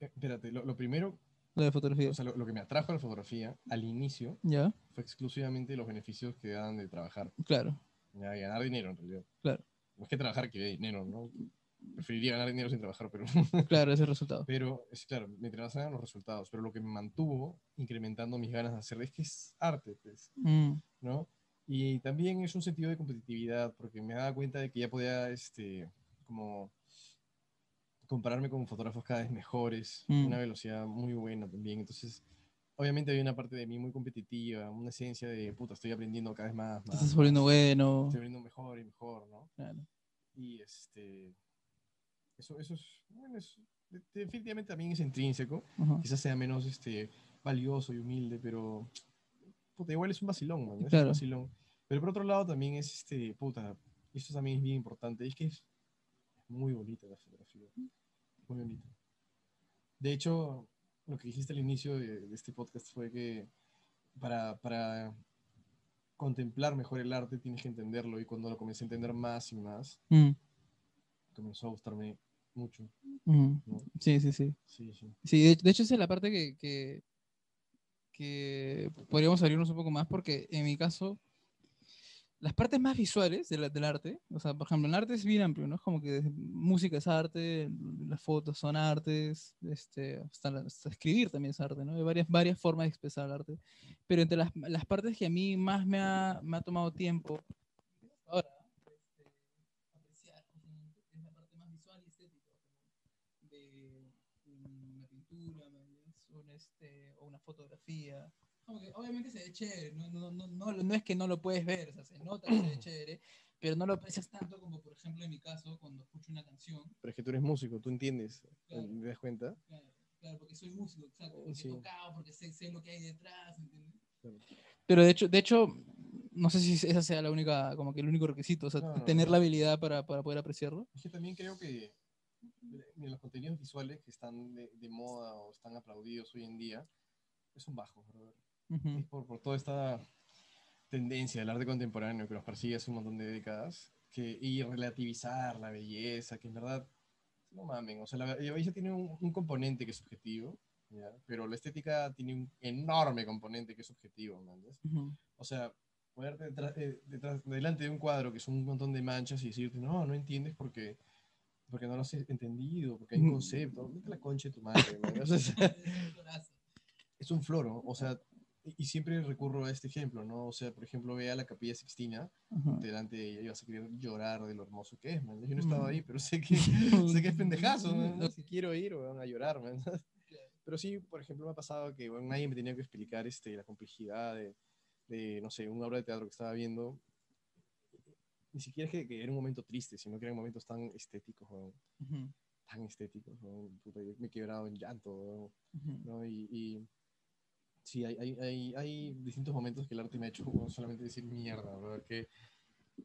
S2: Espérate, lo, lo primero,
S1: Lo de fotografía.
S2: o sea, lo, lo que me atrajo a la fotografía al inicio
S1: ¿Ya?
S2: fue exclusivamente los beneficios que daban de trabajar.
S1: Claro,
S2: Ya, y ganar dinero en realidad.
S1: Claro.
S2: No es que trabajar que dé dinero, ¿no? Preferiría ganar dinero sin trabajar, pero, *laughs*
S1: claro, ese resultado.
S2: pero es claro, me interesaban los resultados, pero lo que me mantuvo incrementando mis ganas de hacer es que es arte, pues,
S1: Mm,
S2: ¿no? Y también es un sentido de competitividad, porque me daba cuenta de que ya podía, este, como compararme con fotógrafos cada vez mejores,
S1: Mm.
S2: una velocidad muy buena también, entonces... Obviamente había una parte de mí muy competitiva, una esencia de, puta, estoy aprendiendo cada vez más. más,
S1: estás volviendo bueno.
S2: Estoy aprendiendo mejor y mejor, ¿no?
S1: Claro.
S2: Y este. Eso, eso es. Bueno, es, de- definitivamente también es intrínseco.
S1: Ajá.
S2: Quizás sea menos este, valioso y humilde, pero. Puta, igual es un vacilón, man. Es
S1: Claro.
S2: un vacilón. Pero por otro lado también es este. Puta, esto también es bien importante. Es que es muy bonita la fotografía. Muy bonita. De hecho, lo que dijiste al inicio de, de este podcast fue que para, para contemplar mejor el arte tienes que entenderlo. Y cuando lo comencé a entender más y más,
S1: Mm,
S2: comenzó a gustarme mucho. ¿no?
S1: Sí, sí, sí.
S2: Sí, sí.
S1: Sí, de, de hecho esa es la parte que, que, que podríamos abrirnos un poco más porque en mi caso, las partes más visuales de la- del arte, o sea, por ejemplo, el arte es bien amplio, ¿no? Es como que música es arte, las fotos son artes, este, hasta, hasta escribir también es arte, ¿no? Hay varias, varias formas de expresar el arte. Pero entre las, las partes que a mí más me ha, me ha tomado tiempo, ahora, este, apreciar, es la parte más visual y estética, de una pintura, este, o una fotografía. Como que obviamente se ve chévere, no, no, no, no, no es que no lo puedes ver, o sea, se nota que se ve *clears throat* chévere, pero no lo aprecias tanto como, por ejemplo, en mi caso, cuando escucho una canción.
S2: Pero es que tú eres músico, tú entiendes,
S1: Claro.
S2: ¿te das cuenta?
S1: Claro, claro, porque soy músico, exacto, porque
S2: Sí.
S1: he tocado, porque sé, sé lo que hay detrás, ¿entiendes?
S2: Claro.
S1: Pero de hecho, de hecho, no sé si esa sea la única, como que el único requisito, o sea,
S2: No, no,
S1: tener
S2: no.
S1: la habilidad para, para poder apreciarlo.
S2: Es que también creo que mira, los contenidos visuales que están de, de moda o están aplaudidos hoy en día son bajos, brother.
S1: Ujú.
S2: Es por, por toda esta tendencia del arte contemporáneo que nos persigue hace un montón de décadas que, y relativizar la belleza, que en verdad, no mamen, o sea, la, la belleza tiene un, un componente que es subjetivo, ¿ya? pero la estética tiene un enorme componente que es subjetivo, ¿me entiendes?
S1: Ujú.
S2: O sea, ponerte detrás, eh, detrás- delante de un cuadro que son un montón de manchas y decirte, no, no entiendes porque, porque no lo has entendido, porque hay un concepto. Vete a la concha de tu madre, man. *laughs* O sea, *laughs* es un floro. O sea, y, y siempre recurro a este ejemplo, ¿no? O sea, por ejemplo, ve a la Capilla Sixtina, delante de ella y vas a querer llorar de lo hermoso que es, man. Yo no estaba
S1: Mm.
S2: ahí, pero sé que, *laughs* sé que es pendejazo, man. ¿no? Si quiero ir, van a llorar, man. Pero sí, por ejemplo, me ha pasado que bueno, nadie me tenía que explicar este, la complejidad de, de, no sé, una obra de teatro que estaba viendo. Ni siquiera es que, que era un momento triste, sino que eran momentos tan estéticos, weón,
S1: Ujú.
S2: tan estéticos. Puta, me he quebrado en llanto,
S1: Ujú.
S2: ¿no? Y, y sí, hay, hay, hay, hay distintos momentos que el arte me ha hecho solamente decir mierda, ¿verdad? Qué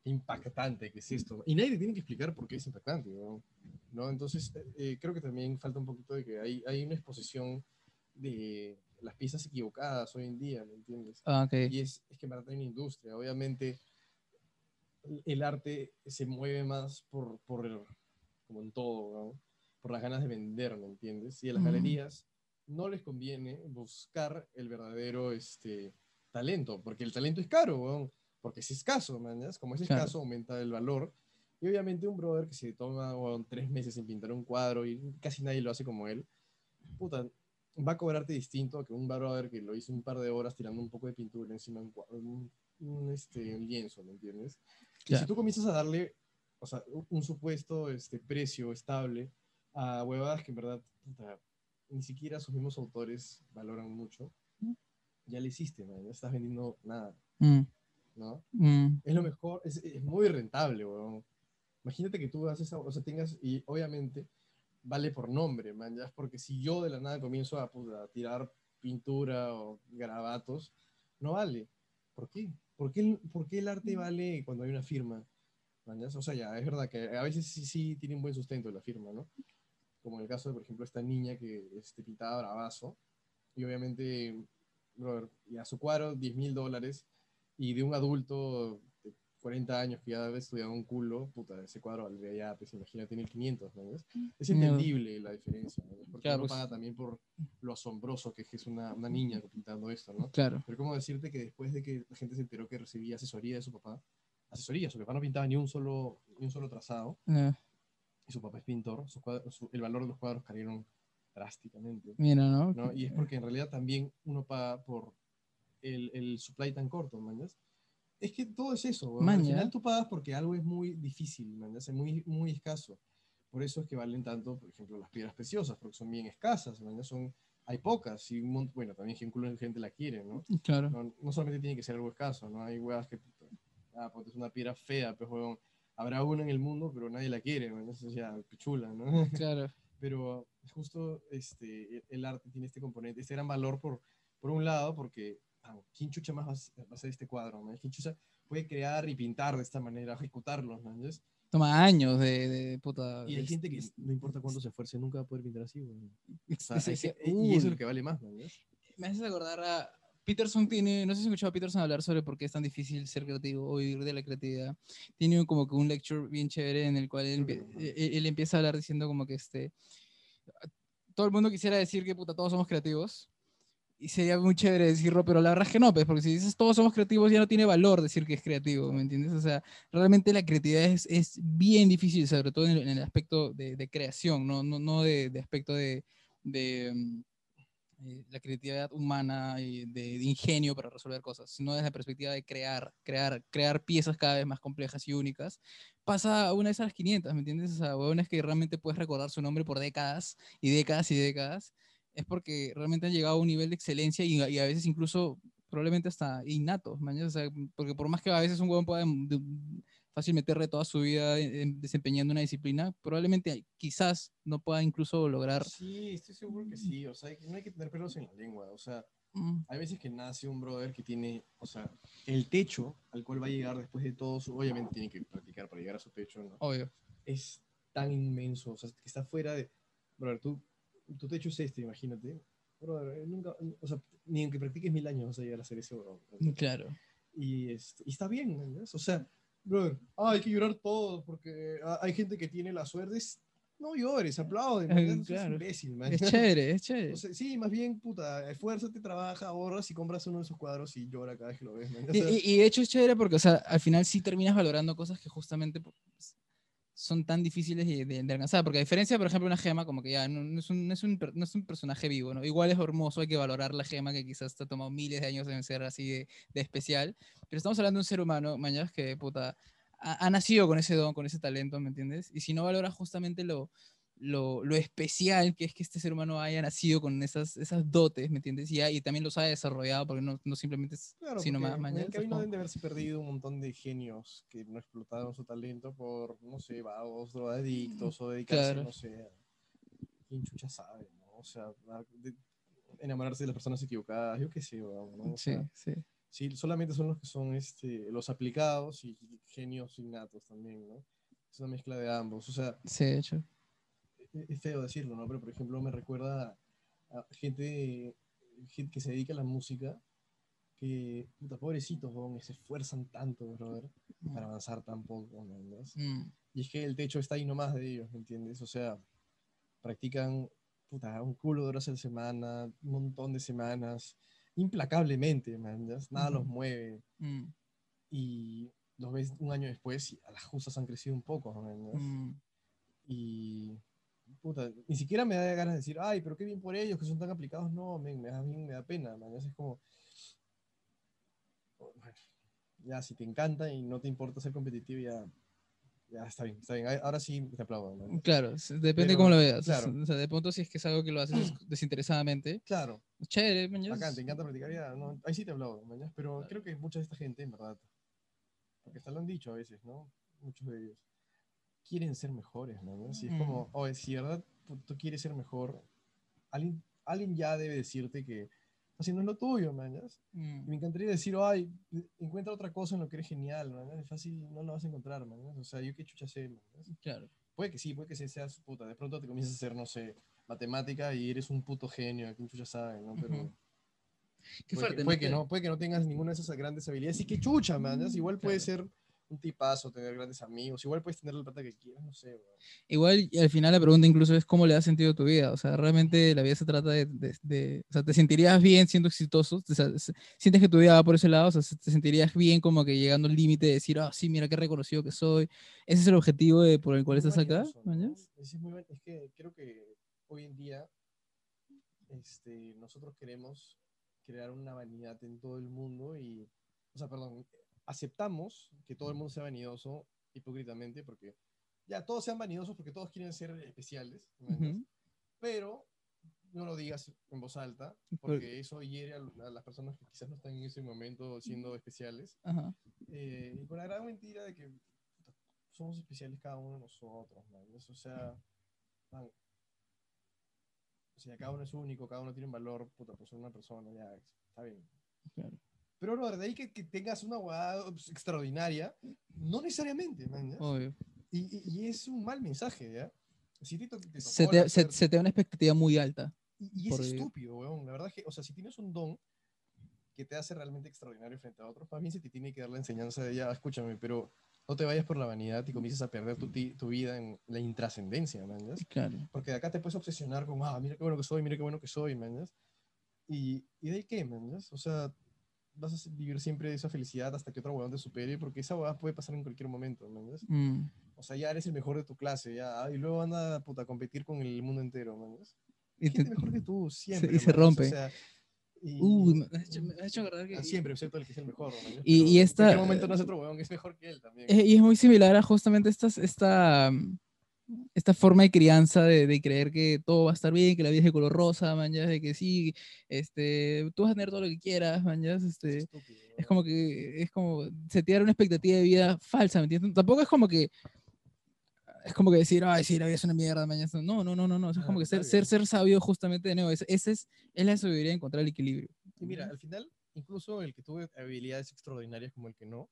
S2: impactante que es esto. Y nadie te tiene que explicar por qué es impactante, weón, ¿no? Entonces, eh, creo que también falta un poquito de que hay, hay una exposición de las piezas equivocadas hoy en día, ¿me entiendes?
S1: Ah, ok.
S2: Y es, es que en verdad hay una industria. Obviamente, el- arte se mueve más por, por el- como en todo, ¿no? por las ganas de vender, ¿me entiendes? Y a las
S1: Ujú.
S2: galerías no les conviene buscar el verdadero este, talento, porque el talento es caro, weón, porque es escaso, ¿me entiendes? Como es
S1: Claro.
S2: escaso, aumenta el valor. Y obviamente un brother que se toma tres meses en pintar un cuadro y casi nadie lo hace como él, puta, va a cobrarte distinto a que un brother que lo hizo un par de horas tirando un poco de pintura encima de un, un, este, un lienzo, ¿me entiendes? Y
S1: Ya.
S2: si tú comienzas a darle o sea, un, un supuesto este, precio estable a huevadas que en verdad puta, ni siquiera sus mismos autores valoran mucho, ya le hiciste, man, no estás vendiendo nada,
S1: Mm,
S2: ¿no?
S1: mm,
S2: Es lo mejor, es, es muy rentable, weón. Imagínate que tú haces, o sea, tengas, y obviamente vale por nombre, man, ya, porque si yo de la nada comienzo a, puta, a tirar pintura o garabatos, no vale. ¿Por qué? ¿Por qué, por qué el arte vale cuando hay una firma? Man, ya? O sea, ya, es verdad que a veces sí, sí tiene un buen sustento la firma, ¿no? Como en el caso de, por ejemplo, esta niña que este, pintaba bravazo, y obviamente, brother, y a su cuadro 10 mil dólares, y de un adulto de 40 años que ya ha estudiado un culo, puta, ese cuadro valdría ya, pues imagínate, 1500, ¿no ves? Es
S1: No.
S2: entendible la diferencia, ¿no? Porque
S1: Claro,
S2: uno
S1: pues.
S2: paga también por lo asombroso que es una, una niña pintando esto, ¿no?
S1: claro.
S2: Pero cómo decirte que después de que la gente se enteró que recibía asesoría de su papá, asesoría, su papá no pintaba ni un solo, ni un solo trazado,
S1: Eh,
S2: y su papá es pintor, sus cuadros- su- el valor de los cuadros cayeron drásticamente,
S1: mira, ¿no?
S2: ¿no? Y es porque en realidad también uno paga por el, el supply tan corto, ¿mañas? Es que todo es eso, weón. Al final tú pagas porque algo es muy difícil, ¿mañas? Es muy, muy escaso. Por eso es que valen tanto, por ejemplo, las piedras preciosas, porque son bien escasas, ¿mañas? Son, hay pocas, y un bueno, también de gente la quiere, ¿no?
S1: Claro.
S2: No, no solamente tiene que ser algo escaso, ¿no? Hay huevas que, ah, pues es una piedra fea, pues, huevón. Habrá una en el mundo, pero nadie la quiere, ¿no? Eso ya, pichula, ¿no?
S1: Claro. *laughs*
S2: pero justo este, el- el arte tiene este componente, este gran valor por, por un lado, porque ah, ¿quién chucha más va a hacer- va a hacer este cuadro? ¿no? ¿Quién chucha puede crear y pintar de esta manera, ejecutarlo? ¿no? Entonces,
S1: Toma años de, de puta.
S2: y hay gente que no importa cuánto se esfuerce, nunca va a poder pintar así. güey. O sea, *laughs* que- y eso es lo que vale más. ¿no?
S1: Me haces acordar a. Peterson tiene, no sé si escuchado a Peterson hablar sobre por qué es tan difícil ser creativo o vivir de la creatividad. Tiene como que un lecture bien chévere en el cual él,
S2: no.
S1: él- él empieza a hablar diciendo como que este, todo el mundo quisiera decir que puta, todos somos creativos. Y sería muy chévere decirlo, pero la verdad es que no, pues, porque si dices todos somos creativos ya no tiene valor decir que es creativo, ¿me entiendes? O sea, realmente la creatividad es, es bien difícil, sobre todo en el, en el aspecto de, de creación, no, no, no de, de aspecto de, de, mm, eh, la creatividad humana y de, de ingenio para resolver cosas, sino desde la perspectiva de crear, crear, crear piezas cada vez más complejas y únicas. Pasa una vez a las 500, ¿me entiendes? O sea, huevones que realmente puedes recordar su nombre por décadas y décadas y décadas. es porque realmente han llegado a un nivel de excelencia y, a veces incluso probablemente hasta innato, mañana, o sea, porque por más que a veces un huevón pueda de- de- fácil meterle toda su vida desempeñando una disciplina, probablemente quizás no pueda incluso lograr
S2: Sí, estoy seguro que sí. O sea, no hay que tener pelos en la lengua. O sea,
S1: mm,
S2: hay veces que nace un brother que tiene, o sea, el techo al cual va a llegar después de todo su, obviamente tiene que practicar para llegar a su techo, ¿no?
S1: obvio.
S2: Es tan inmenso, o sea, que está fuera de, brother, tú, tu techo es este, imagínate. Brother, eh, nunca, o sea, ni aunque practiques mil años vas a llegar a hacer eso, bro.
S1: Claro.
S2: Y, este, y está bien, ¿entendés? O sea, brother, ah, hay que llorar todo porque ah, hay gente que tiene la suerte. No llores, aplauden, ¿entendés? *laughs*
S1: Claro.
S2: Es imbécil, man.
S1: Es *laughs* chévere, es chévere.
S2: O sea, sí, más bien, puta, esfuérzate, trabaja, ahorras y compras uno de esos cuadros y llora cada vez que lo ves. man. O
S1: Y,
S2: sea,
S1: y- y de hecho es chévere porque, o sea, al final sí terminas valorando cosas que justamente pues, son tan difíciles de, de- de alcanzar. Porque a diferencia, por ejemplo, una gema, como que ya no, no es, un, no, es un, no es un personaje vivo, ¿no? Igual es hermoso, hay que valorar la gema que quizás te ha tomado miles de años en ser así de, de especial. Pero estamos hablando de un ser humano, mañana, que, puta, ha, ha nacido con ese don, con ese talento, ¿me entiendes? Y si no valoras justamente lo... Lo, lo especial que es que este ser humano haya nacido con esas, esas dotes, ¿me entiendes? Y, ha- y también los ha desarrollado, porque no, no simplemente es
S2: claro,
S1: sino más
S2: en el camino deben de haberse perdido un montón de genios que no explotaron su talento por, no sé, vagos, drogadictos o dedicarse,
S1: Claro.
S2: no sé, quién chucha sabe, ¿no? O sea, de- enamorarse de las personas equivocadas, yo qué sé, weón, ¿no? O
S1: Sí,
S2: sea,
S1: sí.
S2: Sí, solamente son los que son este, los aplicados y genios innatos también, ¿no? Es una mezcla de ambos. O sea,
S1: Sí, de hecho.
S2: E- es feo decirlo, ¿no? Pero, por ejemplo, me recuerda a gente, gente que se dedica a la música que, puta, pobrecitos, weón, se esfuerzan tanto, brother, para avanzar tan poco, ¿me entiendes?
S1: Mm,
S2: Y es que el techo está ahí nomás de ellos, ¿me entiendes? O sea, practican, puta, un culo de horas a la semana, un montón de semanas, implacablemente, ¿me entiendes? Nada los
S1: Ujú.
S2: mueve
S1: mm,
S2: y los ves un año después y a las justas han crecido un poco, ¿no? ¿Entiendes?
S1: mm.
S2: Y, puta, ni siquiera me da ganas de decir, ay, pero qué bien por ellos que son tan aplicados. No, men, me da, me da pena, man. Es como, oh, ya, si te encanta y no te importa ser competitivo, ya, ya está bien, está bien. Ahora sí te aplaudo, man.
S1: Claro, depende
S2: Pero,
S1: cómo lo veas.
S2: claro.
S1: O sea, de pronto si es que es algo que lo haces des- *clears throat* desinteresadamente,
S2: Claro,
S1: chévere, man, es-
S2: te encanta practicar, ya, no, ahí sí te aplaudo, man. Pero creo que mucha de esta gente, en verdad, porque hasta lo han dicho a veces, ¿no? Muchos de ellos, quieren ser mejores, ¿no? Si es
S1: Mm.
S2: como, oye, si de verdad tú, tú quieres ser mejor, alguien, alguien ya debe decirte que así no es lo tuyo. Y
S1: Mm,
S2: me encantaría decir, ay, encuentra otra cosa en lo que eres genial. ¿ya? Es fácil, no lo vas a encontrar. ¿ya? O sea, yo qué chucha sé. ¿ya?
S1: Claro.
S2: Puede que sí, puede que sí seas puta. De pronto te comienzas a hacer, no sé, matemática y eres un puto genio, quién chucha sabe, ¿no? Pero.
S1: Qué
S2: puede,
S1: fuerte,
S2: que,
S1: ¿no?
S2: puede que
S1: Que-
S2: no, puede que no tengas ninguna de esas grandes habilidades. Y qué chucha. ¿ya? Igual puede
S1: Claro.
S2: ser un tipazo, tener grandes amigos, igual puedes tener la plata que quieras, no sé, weón.
S1: Igual y al final la pregunta incluso es cómo le da sentido a tu vida. O sea, realmente la vida se trata de, de- de- o sea, te sentirías bien siendo exitoso, o sea, se- sientes que tu vida va por ese lado, o sea, se- te sentirías bien como que llegando al límite de decir, ah, sí, mira qué reconocido que soy. Ese es el objetivo de, por el cual
S2: Muy
S1: estás acá.
S2: ¿no? Es, muy es que creo que hoy en día este, nosotros queremos crear una vanidad en todo el mundo y, o sea, perdón, aceptamos que todo el mundo sea vanidoso hipócritamente porque ya todos sean vanidosos porque todos quieren ser especiales.
S1: Ujú.
S2: pero no lo digas en voz alta *laughs* porque eso hiere a, a las personas que quizás no están en ese momento siendo especiales
S1: Ajá.
S2: eh, y con la gran mentira de que somos especiales cada uno de nosotros, man. Eso, O sea, man, o sea, cada uno es único, cada uno tiene un valor, puta, por ser una persona, ya, está bien.
S1: Claro.
S2: Pero no, de ahí que, que tengas una guada extraordinaria, no necesariamente, man.
S1: Obvio.
S2: Y, y- es un mal mensaje, ¿ya? Si te te
S1: Se te, se, se te da una expectativa muy alta.
S2: y, y es estúpido, weón. La verdad es que, o sea, si tienes un don que te hace realmente extraordinario frente a otros, más bien se te tiene que dar la enseñanza de ya, escúchame, pero no te vayas por la vanidad y comiences a perder tu, tu vida en la intrascendencia. ¿ya?
S1: Claro.
S2: Porque de acá te puedes obsesionar con, ah, mira qué bueno que soy, mira qué bueno que soy. ¿ya? Y, y de ahí qué. ¿ya? O sea, vas a vivir siempre esa felicidad hasta que otro huevón te supere, porque esa huevada puede pasar en cualquier momento, man. ¿ya?
S1: Mm.
S2: O sea, ya eres el mejor de tu clase, ya, ah, y luego anda puta, a competir con el mundo entero, man. ¿ya?
S1: Y te-
S2: mejor que tú, siempre.
S1: y se rompe.
S2: O sea, y-
S1: Uy, me ha hecho, me ha hecho acordar que...
S2: siempre, excepto el que es el mejor. mañas,
S1: Y- y
S2: En
S1: esta-
S2: cualquier momento no es otro huevón que es mejor que él también.
S1: Eh, y es muy similar a justamente estas, esta, mm, esta forma de crianza de, de creer que todo va a estar bien, que la vida es de color rosa, mañas, de que sí, este, tú vas a tener todo lo que quieras, mañas, este,
S2: Estúpido,
S1: es
S2: ¿no?
S1: como que, es como setear una expectativa de vida falsa, ¿me entiendes? Tampoco es como que, es como que decir, ay, sí, la vida es una mierda, mañana. No, no, no, no, no, es
S2: Ah,
S1: como que ser, ser, ser sabio justamente de nuevo, ese ese es, es la sabiduría de encontrar el equilibrio.
S2: Y mira, al final, incluso el que tuve habilidades extraordinarias como el que no,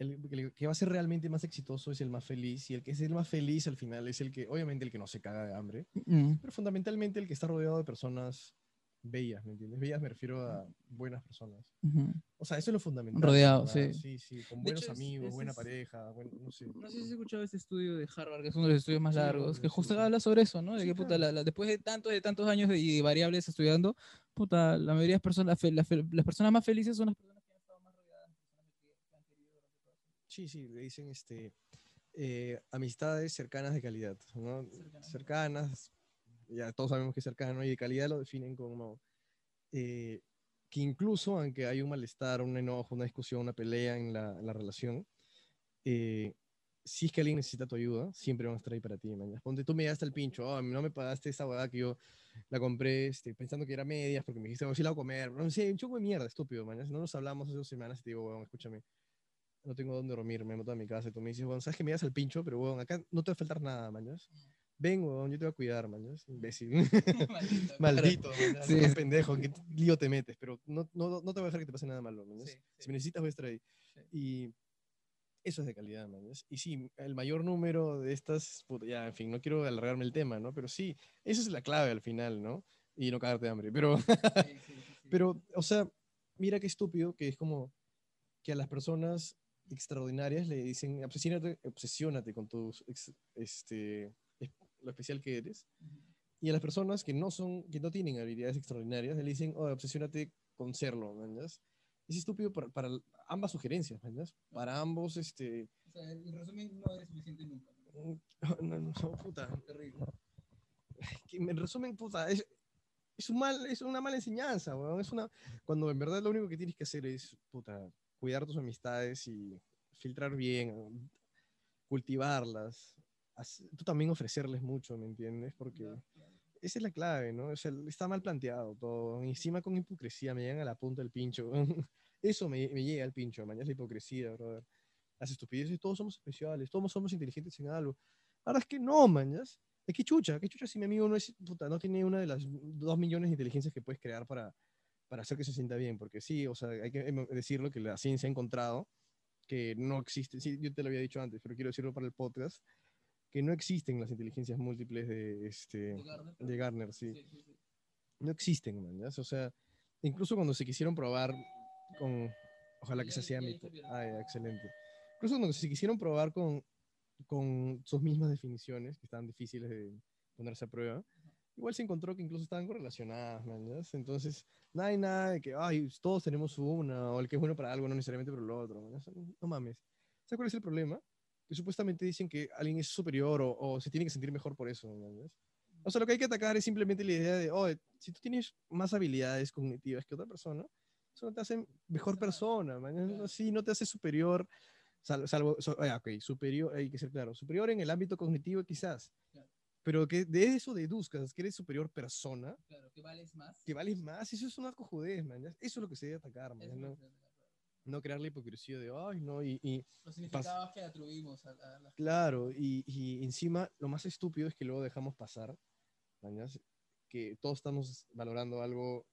S2: el, el que va a ser realmente más exitoso es el más feliz. Y el que es el más feliz al final es el que, obviamente, el que no se caga de hambre,
S1: Mm,
S2: pero fundamentalmente el que está rodeado de personas bellas, ¿me entiendes? Bellas me refiero a buenas personas.
S1: ujú.
S2: O sea, eso es lo fundamental.
S1: Rodeado,
S2: ¿verdad?
S1: sí.
S2: Sí, sí, con
S1: De
S2: buenos
S1: hecho, es-
S2: amigos,
S1: ese
S2: buena
S1: es-
S2: pareja, buen- no sé.
S1: No sé si has escuchado este estudio de Harvard, que es uno de los estudios más
S2: Sí,
S1: largos, que justo
S2: sí.
S1: habla sobre eso, ¿no? De
S2: Sí,
S1: que puta,
S2: claro.
S1: la- la- después de tantos, de tantos años de, variables estudiando, puta, la mayoría de las personas, fe- la fe- las personas más felices son las personas que han estado más rodeadas de personas que, que han querido durante toda su vida.
S2: Sí, sí, le dicen este, eh, amistades cercanas de calidad, ¿no?
S1: Cercanas.
S2: Cercanas, ya todos sabemos que cercano, y de calidad lo definen como eh, que incluso aunque hay un malestar, un enojo, una discusión, una pelea en la, en la relación, eh, si es que alguien necesita tu ayuda, siempre van a estar ahí para ti, mañana. Ponte, tú me llegaste al pincho, oh, no me pagaste esa hueá que yo la compré este, pensando que era medias porque me dijiste, oh, sí la voy a comer. No sé, un choco de mierda, estúpido, mañana. No nos hablamos hace dos semanas y te digo, weón, escúchame, no tengo dónde dormir, me meto a mi casa y tú me dices, bueno, sabes que me das al pincho, pero weón, acá no te va a faltar nada, mañas. Ven, weón, yo te voy a cuidar, mañas. Imbécil. *laughs*
S1: Maldito. *laughs*
S2: Maldito, *laughs* mañas.
S1: Sí,
S2: no, pendejo, ¿en qué lío te metes? Pero no, no, no te voy a dejar que te pase nada malo, mañas.
S1: Sí,
S2: Si
S1: sí.
S2: me necesitas, voy a estar ahí.
S1: Sí.
S2: Y eso es de calidad, mañas. Y sí, el mayor número de estas, ya, en fin, no quiero alargarme el tema, ¿no? Pero sí, esa es la clave al final, ¿no? Y no cagarte de hambre. Pero,
S1: Sí, sí, sí, sí.
S2: pero, o sea, mira qué estúpido que es como que a las personas extraordinarias le dicen, obsesiónate, obsesiónate con tus, ex- este, es- lo especial que eres. Y a las personas que no son, que no tienen habilidades extraordinarias, le dicen, oh, obsesiónate con serlo, ¿mandas? Es estúpido para, para ambas sugerencias, ¿mandas? Para ambos, este,
S1: O sea, en resumen, no eres suficiente nunca. *laughs*
S2: no, no, no, puta,
S1: Terrible.
S2: que en resumen, puta, es, es, un mal, es una mala enseñanza, weón. Es una, cuando en verdad lo único que tienes que hacer es, puta, cuidar tus amistades y filtrar bien, cultivarlas. Tú también ofrecerles mucho, ¿me entiendes? Porque
S1: claro.
S2: esa es la clave, ¿no? O sea, está mal planteado todo. Encima con hipocresía me llegan a la punta del pincho. *laughs* Eso me, me llega al pincho, mañana es la hipocresía, brother. Las estupideces, todos somos especiales, todos somos inteligentes en algo. Ahora es que no, mañas. Es que chucha, que chucha si mi amigo no es, puta, no tiene una de las dos millones de inteligencias que puedes crear para, para hacer que se sienta bien. Porque sí, o sea, hay que em- decirlo que la ciencia ha encontrado que no existe, sí, yo te lo había dicho antes, pero quiero decirlo para el podcast, que no existen las inteligencias múltiples de, este,
S1: De Gardner,
S2: de Gardner, sí.
S1: Sí, sí, sí.
S2: No existen, man, ¿ya? O sea, incluso cuando se quisieron probar con, ojalá que se sea
S1: ya
S2: mi,
S1: dijo bien.
S2: ah, ya, excelente. Incluso cuando se quisieron probar con, con sus mismas definiciones, que estaban difíciles de ponerse a prueba, igual se encontró que incluso estaban correlacionadas, man, ¿ya? Entonces, no hay nada de que, ay, todos tenemos una, o el que es bueno para algo, no necesariamente para lo otro, man, ¿ya? No mames. ¿Sabes cuál es el problema? Que supuestamente dicen que alguien es superior o, o se tiene que sentir mejor por eso, man, ¿ya? O sea, lo que hay que atacar es simplemente la idea de, oh, si tú tienes más habilidades cognitivas que otra persona, eso no te hace mejor persona, man. Sí, no te hace superior, sal- salvo, so- ah, ok, superior, hay que ser claro, superior en el ámbito cognitivo quizás. Pero que de eso deduzcas que eres superior persona,
S1: Claro, que vales más.
S2: que vales más, eso es una cojudez, man. ya. Eso es lo que se debe atacar, man. No, no crear la hipocresía de, ay, no, y, y
S1: Los significados que atribuimos a, a las
S2: Claro, y, y encima lo más estúpido es que luego dejamos pasar, mañas, que todos estamos valorando algo,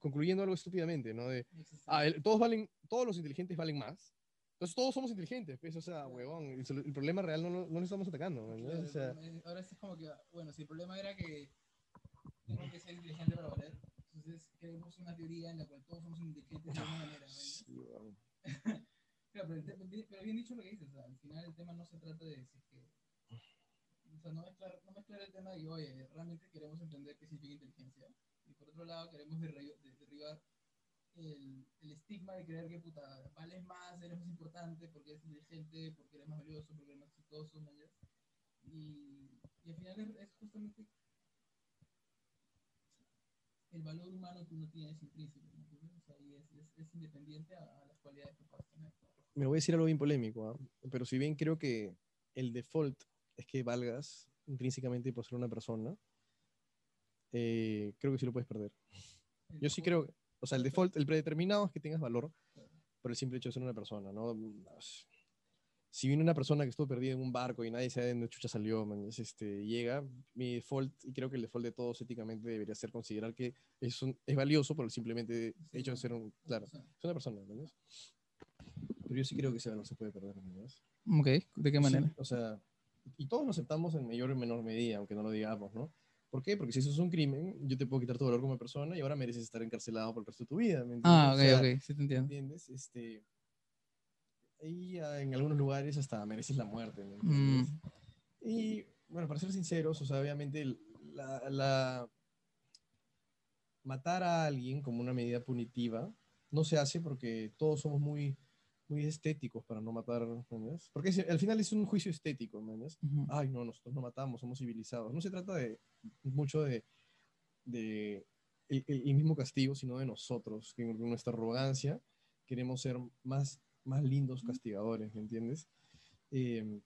S2: concluyendo algo estúpidamente, ¿no? De, ah, el- todos valen, todos los inteligentes valen más. Entonces todos somos inteligentes, pues, o sea, huevón, el, el problema real no, lo- no lo estamos atacando,
S1: Claro,
S2: o sea,
S1: es- ahora sí es como que, bueno, si el problema era que tengo que ser inteligente para valer, entonces creemos una teoría en la cual todos somos inteligentes de alguna manera. ¿no?
S2: sí, *laughs* huevón.
S1: Claro, pero, el pero bien dicho lo que dices, o sea, al final el tema no se trata de es que. O sea, no mezclar, no mezclar el tema de oye, realmente queremos entender qué significa inteligencia. Y por otro lado, queremos derri- de- derribar el, el estigma de creer que, puta, vales más, eres más importante porque eres inteligente, porque eres más valioso, porque eres más exitoso, ¿me entiendes? Y, y al final es, es justamente el valor humano que uno tiene es intrínseco, ¿me entiendes? O sea, y es, es, es independiente a, a las cualidades que puedas tener.
S2: Me voy a decir algo bien polémico, ¿ah? pero si bien creo que el default es que valgas intrínsecamente por ser una persona, eh, creo que sí lo puedes perder. Yo sí creo, o sea, el default, el predeterminado es que tengas valor por el simple hecho de ser una persona, ¿no? Si viene una persona que estuvo perdida en un barco y nadie sabe de dónde chucha salió, man, es, este, llega, mi default, y creo que el default de todos éticamente debería ser considerar que es, un- es valioso por el simplemente hecho de ser un, claro, es una persona, ¿entiendes? Pero yo sí creo que ese valor se puede perder, ¿entiendes?
S1: Ok, ¿de qué
S2: Sí,
S1: manera?
S2: o sea, y todos lo aceptamos en mayor o menor medida, aunque no lo digamos, ¿no? ¿Por qué? Porque si eso es un crimen, yo te puedo quitar tu valor como persona y ahora mereces estar encarcelado por el resto de tu vida, ¿me?
S1: Ah,
S2: O
S1: ok,
S2: sea,
S1: ok, sí te entiendo.
S2: ¿Entiendes? Este, y ah, en algunos lugares hasta mereces la muerte, ¿me
S1: Mm.
S2: Y, bueno, para ser sinceros, o sea, obviamente la- matar a alguien como una medida punitiva no se hace porque todos somos muy, muy estéticos para no matar, ¿me entiendes? Porque al final es un juicio estético, ¿me entiendes?
S1: Ujú.
S2: ay, no, nosotros no matamos, somos civilizados. No se trata de mucho de, de el, el- mismo castigo, sino de nosotros, que nuestra arrogancia queremos ser más, más lindos castigadores, ¿me entiendes? Eh,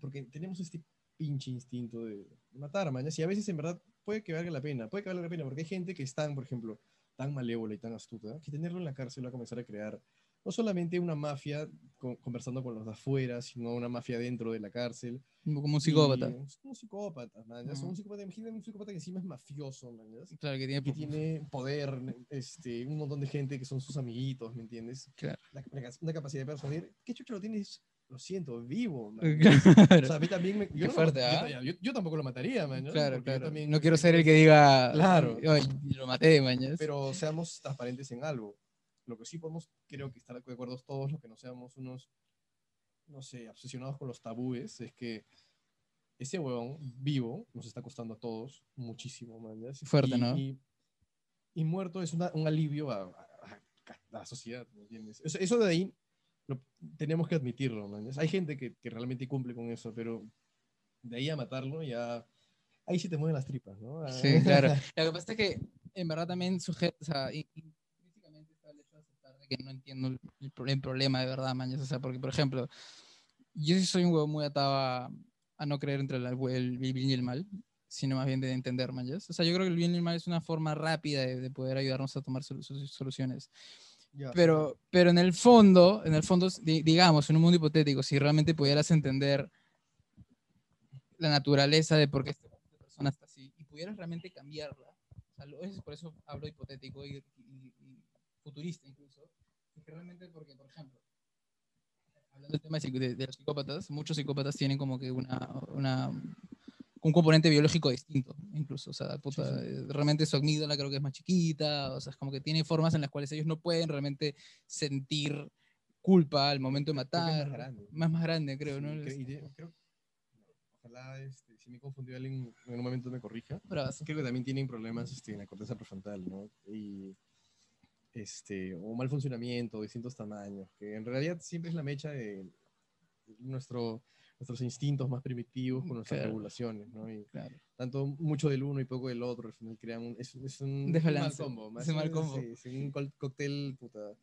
S2: porque tenemos este pinche instinto de, de matar, mañas, y a veces en verdad puede que valga la pena, puede que valga la pena, porque hay gente que es tan, por ejemplo, tan malévola y tan astuta, que tenerlo en la cárcel va a comenzar a crear no solamente una mafia con- conversando con los de afuera, sino una mafia dentro de la cárcel.
S1: Como un psicópata.
S2: Y un psicópata, man, ya,
S1: Ujú.
S2: Un psicópata, imagínate un psicópata que encima es mafioso, man, ya,
S1: Claro, que tiene...
S2: que tiene poder, este, un montón de gente que son sus amiguitos, ¿me entiendes?
S1: Claro.
S2: La- una capacidad de persuadir. ¿Qué chucho lo tienes? Lo siento, vivo, man. *laughs* O sea, a mí también me, yo, no lo
S1: fuerte,
S2: mat-
S1: ¿ah?
S2: yo- yo- yo tampoco lo mataría, man, ¿no?
S1: Claro,
S2: yo
S1: claro.
S2: también
S1: No quiero ser el que diga...
S2: Claro.
S1: "Ay, lo maté, mañas.
S2: Pero seamos transparentes en algo. Lo que sí podemos, creo que estar de acuerdo todos los que no seamos unos, no sé, obsesionados con los tabúes, es que ese huevón vivo nos está costando a todos muchísimo, man. ¿ya?
S1: Fuerte,
S2: Y-
S1: ¿no?
S2: Y, y muerto es una- un alivio a, a- a la sociedad, ¿me entiendes? Eso, eso de ahí lo- tenemos que admitirlo, man. ¿ya? Hay gente que, que realmente cumple con eso, pero de ahí a matarlo ya... Ahí sí te mueven las tripas, ¿no?
S1: Sí, claro. *laughs* Lo que pasa es que en verdad también suje- o sea, in- intrínsecamente está el hecho de aceptar de que no entiendo el, el pro- el problema de verdad, mañas. O sea, porque, por ejemplo, yo sí soy un huevo muy atado a, a no creer entre el, el bien y el mal, sino más bien de entender, mañas. O sea, yo creo que el bien y el mal es una forma rápida de, de poder ayudarnos a tomar solu- solu- soluciones.
S2: Ya,
S1: Pero, pero en el fondo, en el fondo, di- digamos, en un mundo hipotético, si realmente pudieras entender la naturaleza de por qué esta persona está así y pudieras realmente cambiarla, o sea, es por eso hablo hipotético y, y- y futurista incluso, es que realmente porque, por ejemplo, hablando del tema de, los psicópatas, muchos psicópatas tienen como que una, una- un componente biológico distinto, incluso, o sea, puta,
S2: sí.
S1: eh, realmente su amígdala creo que es más chiquita, o sea, es como que tiene formas en las cuales ellos no pueden realmente sentir culpa al momento de
S2: Creo es más
S1: matar,
S2: grande.
S1: más, más grande, creo,
S2: Sí,
S1: ¿no?
S2: cre-
S1: Es-
S2: y de- creo- ojalá, este, si me confundí alguien, en un momento me corrija.
S1: Bravazo.
S2: Creo que también tienen problemas este, en la corteza prefrontal, ¿no? Y, este, o mal funcionamiento, distintos tamaños, que en realidad siempre es la mecha de nuestro, nuestros instintos más primitivos con nuestras
S1: Claro.
S2: regulaciones, ¿no? Y
S1: Claro.
S2: tanto mucho del uno y poco del otro, al final crean un, es, es un, mal combo.
S1: es
S2: más
S1: un mal combo.
S2: sí, es un cóctel puta,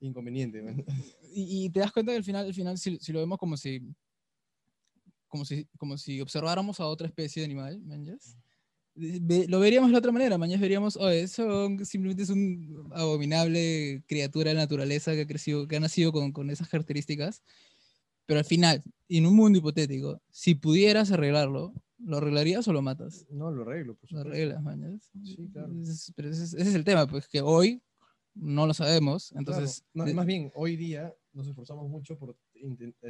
S2: inconveniente. *laughs*
S1: y, y te das cuenta que al final, al final si, si lo vemos como si, como si, como si observáramos a otra especie de animal, ¿manjas? Ve- lo veríamos de otra manera, mañana veríamos, oh, eso simplemente es un abominable criatura de la naturaleza que ha crecido, que ha nacido con, con esas características, pero al final, en un mundo hipotético, si pudieras arreglarlo, ¿lo arreglarías o lo matas?
S2: No, lo arreglo, por
S1: Lo
S2: supuesto.
S1: arreglas, mañas.
S2: Sí, claro.
S1: Es- pero ese es, ese es el tema, pues que hoy no lo sabemos, entonces...
S2: Claro. No, más bien, hoy día nos esforzamos mucho por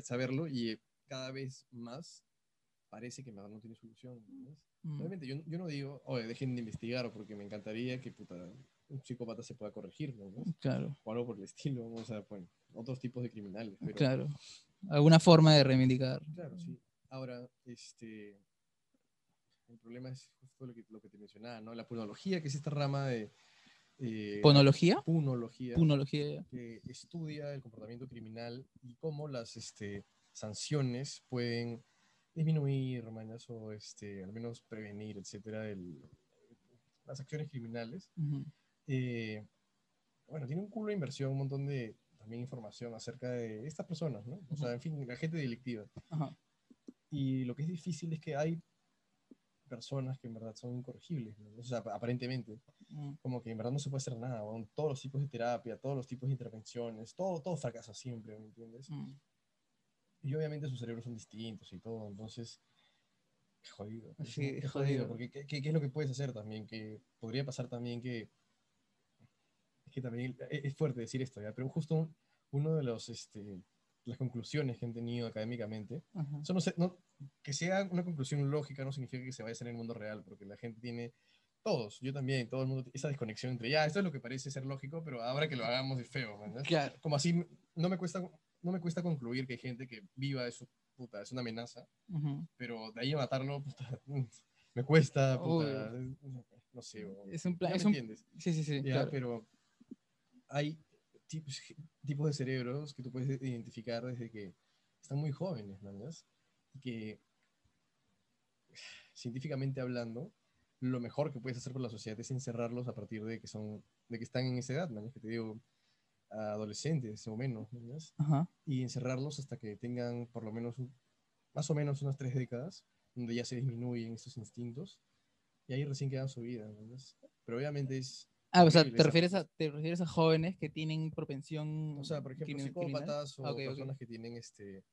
S2: saberlo y cada vez más parece que no tiene solución. ¿no?
S1: Mm.
S2: Obviamente, yo, yo no digo, oye, dejen de investigar porque me encantaría que puta, un psicópata se pueda corregir, ¿no?
S1: Claro.
S2: O algo por el estilo, o sea, bueno, otros tipos de criminales. Pero,
S1: Claro. Alguna forma de reivindicar.
S2: Claro, sí. Ahora, este, el problema es justo lo que, lo que te mencionaba, ¿no? La punología, que es esta rama de... eh,
S1: ¿Ponología?
S2: punología.
S1: Punología,
S2: que estudia el comportamiento criminal y cómo las este, sanciones pueden disminuir, o este, al menos prevenir, etcétera, el- las acciones criminales.
S1: Ujú.
S2: Eh, bueno, tiene un culo de inversión, un montón de también información acerca de estas personas, ¿no? O sea, en fin, la gente delictiva.
S1: Ajá.
S2: y lo que es difícil es que hay personas que en verdad son incorregibles, ¿no? o sea, aparentemente, como que en verdad no se puede hacer nada, weón. todos los tipos de terapia, todos los tipos de intervenciones, todo, todo fracasa siempre, ¿me entiendes? Y obviamente sus cerebros son distintos y todo, entonces, es jodido.
S1: Sí, es
S2: es
S1: jodido.
S2: porque ¿qué, qué- qué es lo que puedes hacer también? Que podría pasar también que, es que también e- es fuerte decir esto, ¿ya? pero justo un- uno de los, este, las conclusiones que han tenido académicamente,
S1: Ajá.
S2: eso no sé, no, que sea una conclusión lógica no significa que se vaya a hacer en el mundo real, porque la gente tiene, todos, yo también, todo el mundo, esa desconexión entre, ya, esto es lo que parece ser lógico, pero ahora que lo hagamos es feo, ¿me entiendes?
S1: Claro.
S2: Como así, no me cuesta, no me cuesta concluir que hay gente que viva eso, puta, es una amenaza, pero de ahí a matarlo, puta, *laughs* me cuesta, puta, no sé, o-
S1: Es un plan, es un...
S2: entiendes.
S1: Sí, sí, sí.
S2: Ya,
S1: claro.
S2: pero hay tipos, tipos de cerebros que tú puedes identificar desde que están muy jóvenes, ¿no? ¿Ves? Y que *sighs* científicamente hablando, lo mejor que puedes hacer por la sociedad es encerrarlos a partir de que son, de que están en esa edad, ¿no? Que te digo, adolescentes o menos, ¿no? ¿Ves?
S1: Ajá.
S2: Y encerrarlos hasta que tengan por lo menos, un- más o menos unas tres décadas, donde ya se disminuyen estos instintos, y ahí recién queda su vida, ¿no? Pero obviamente es
S1: Ah, o sea, ¿te refieres, a, ¿te refieres a jóvenes que tienen propensión
S2: O sea, por ejemplo, psicópatas o
S1: Ah,
S2: personas que tienen este.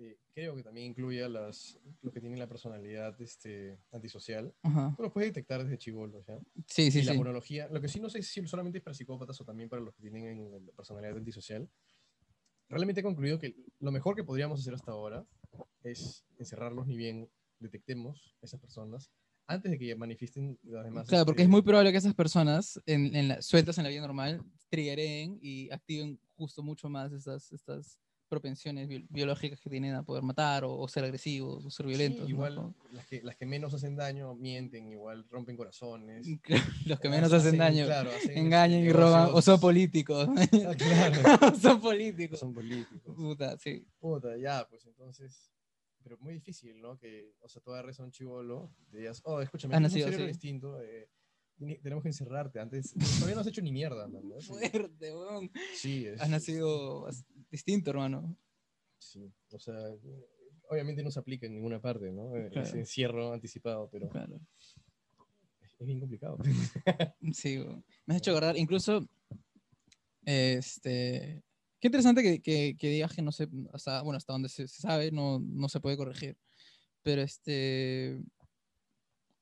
S2: Eh, creo que también incluye a las, los que tienen la personalidad este, antisocial.
S1: Ajá.
S2: Tú los puedes detectar desde chivolos, ¿ya?
S1: Sí, sí,
S2: y la
S1: sí.
S2: monología, lo que sí no sé si solamente es para psicópatas o también para los que tienen la personalidad antisocial. Realmente he concluido que lo mejor que podríamos hacer hasta ahora es encerrarlos ni bien detectemos a esas personas antes de que manifiesten las demás.
S1: Claro, porque es
S2: este,
S1: muy probable que esas personas en, en la- sueltas en la vida normal triggeren y activen justo mucho más estas, estas propensiones bi- biológicas que tienen a poder matar o, o ser agresivos o ser violentos.
S2: igual las, que, las que menos hacen daño mienten, igual rompen corazones. *laughs*
S1: Los que menos hacen daño,
S2: claro, hacen,
S1: engañan y roban o son políticos.
S2: Ah, *laughs* claro, *laughs*
S1: son políticos.
S2: son políticos.
S1: Puta, sí.
S2: Puta, ya, pues entonces. Pero muy difícil, ¿no? Que, o sea, tú agarres a un chivolo, te digas, oh, escúchame, un cerebro
S1: así.
S2: distinto, eh, tenemos que encerrarte antes. Todavía no has hecho ni mierda, man, ¿no? Sí,
S1: Fuerte, weón.
S2: sí, es-
S1: Has nacido distinto, hermano.
S2: Sí, o sea, obviamente no se aplica en ninguna parte, ¿no? Eh,
S1: Claro.
S2: Ese encierro anticipado, pero
S1: Claro.
S2: es bien complicado. *laughs*
S1: Sí, me has hecho acordar, incluso, este, qué interesante que, que, que digas que no se, hasta, bueno, hasta donde se, se sabe no, no se puede corregir, pero este,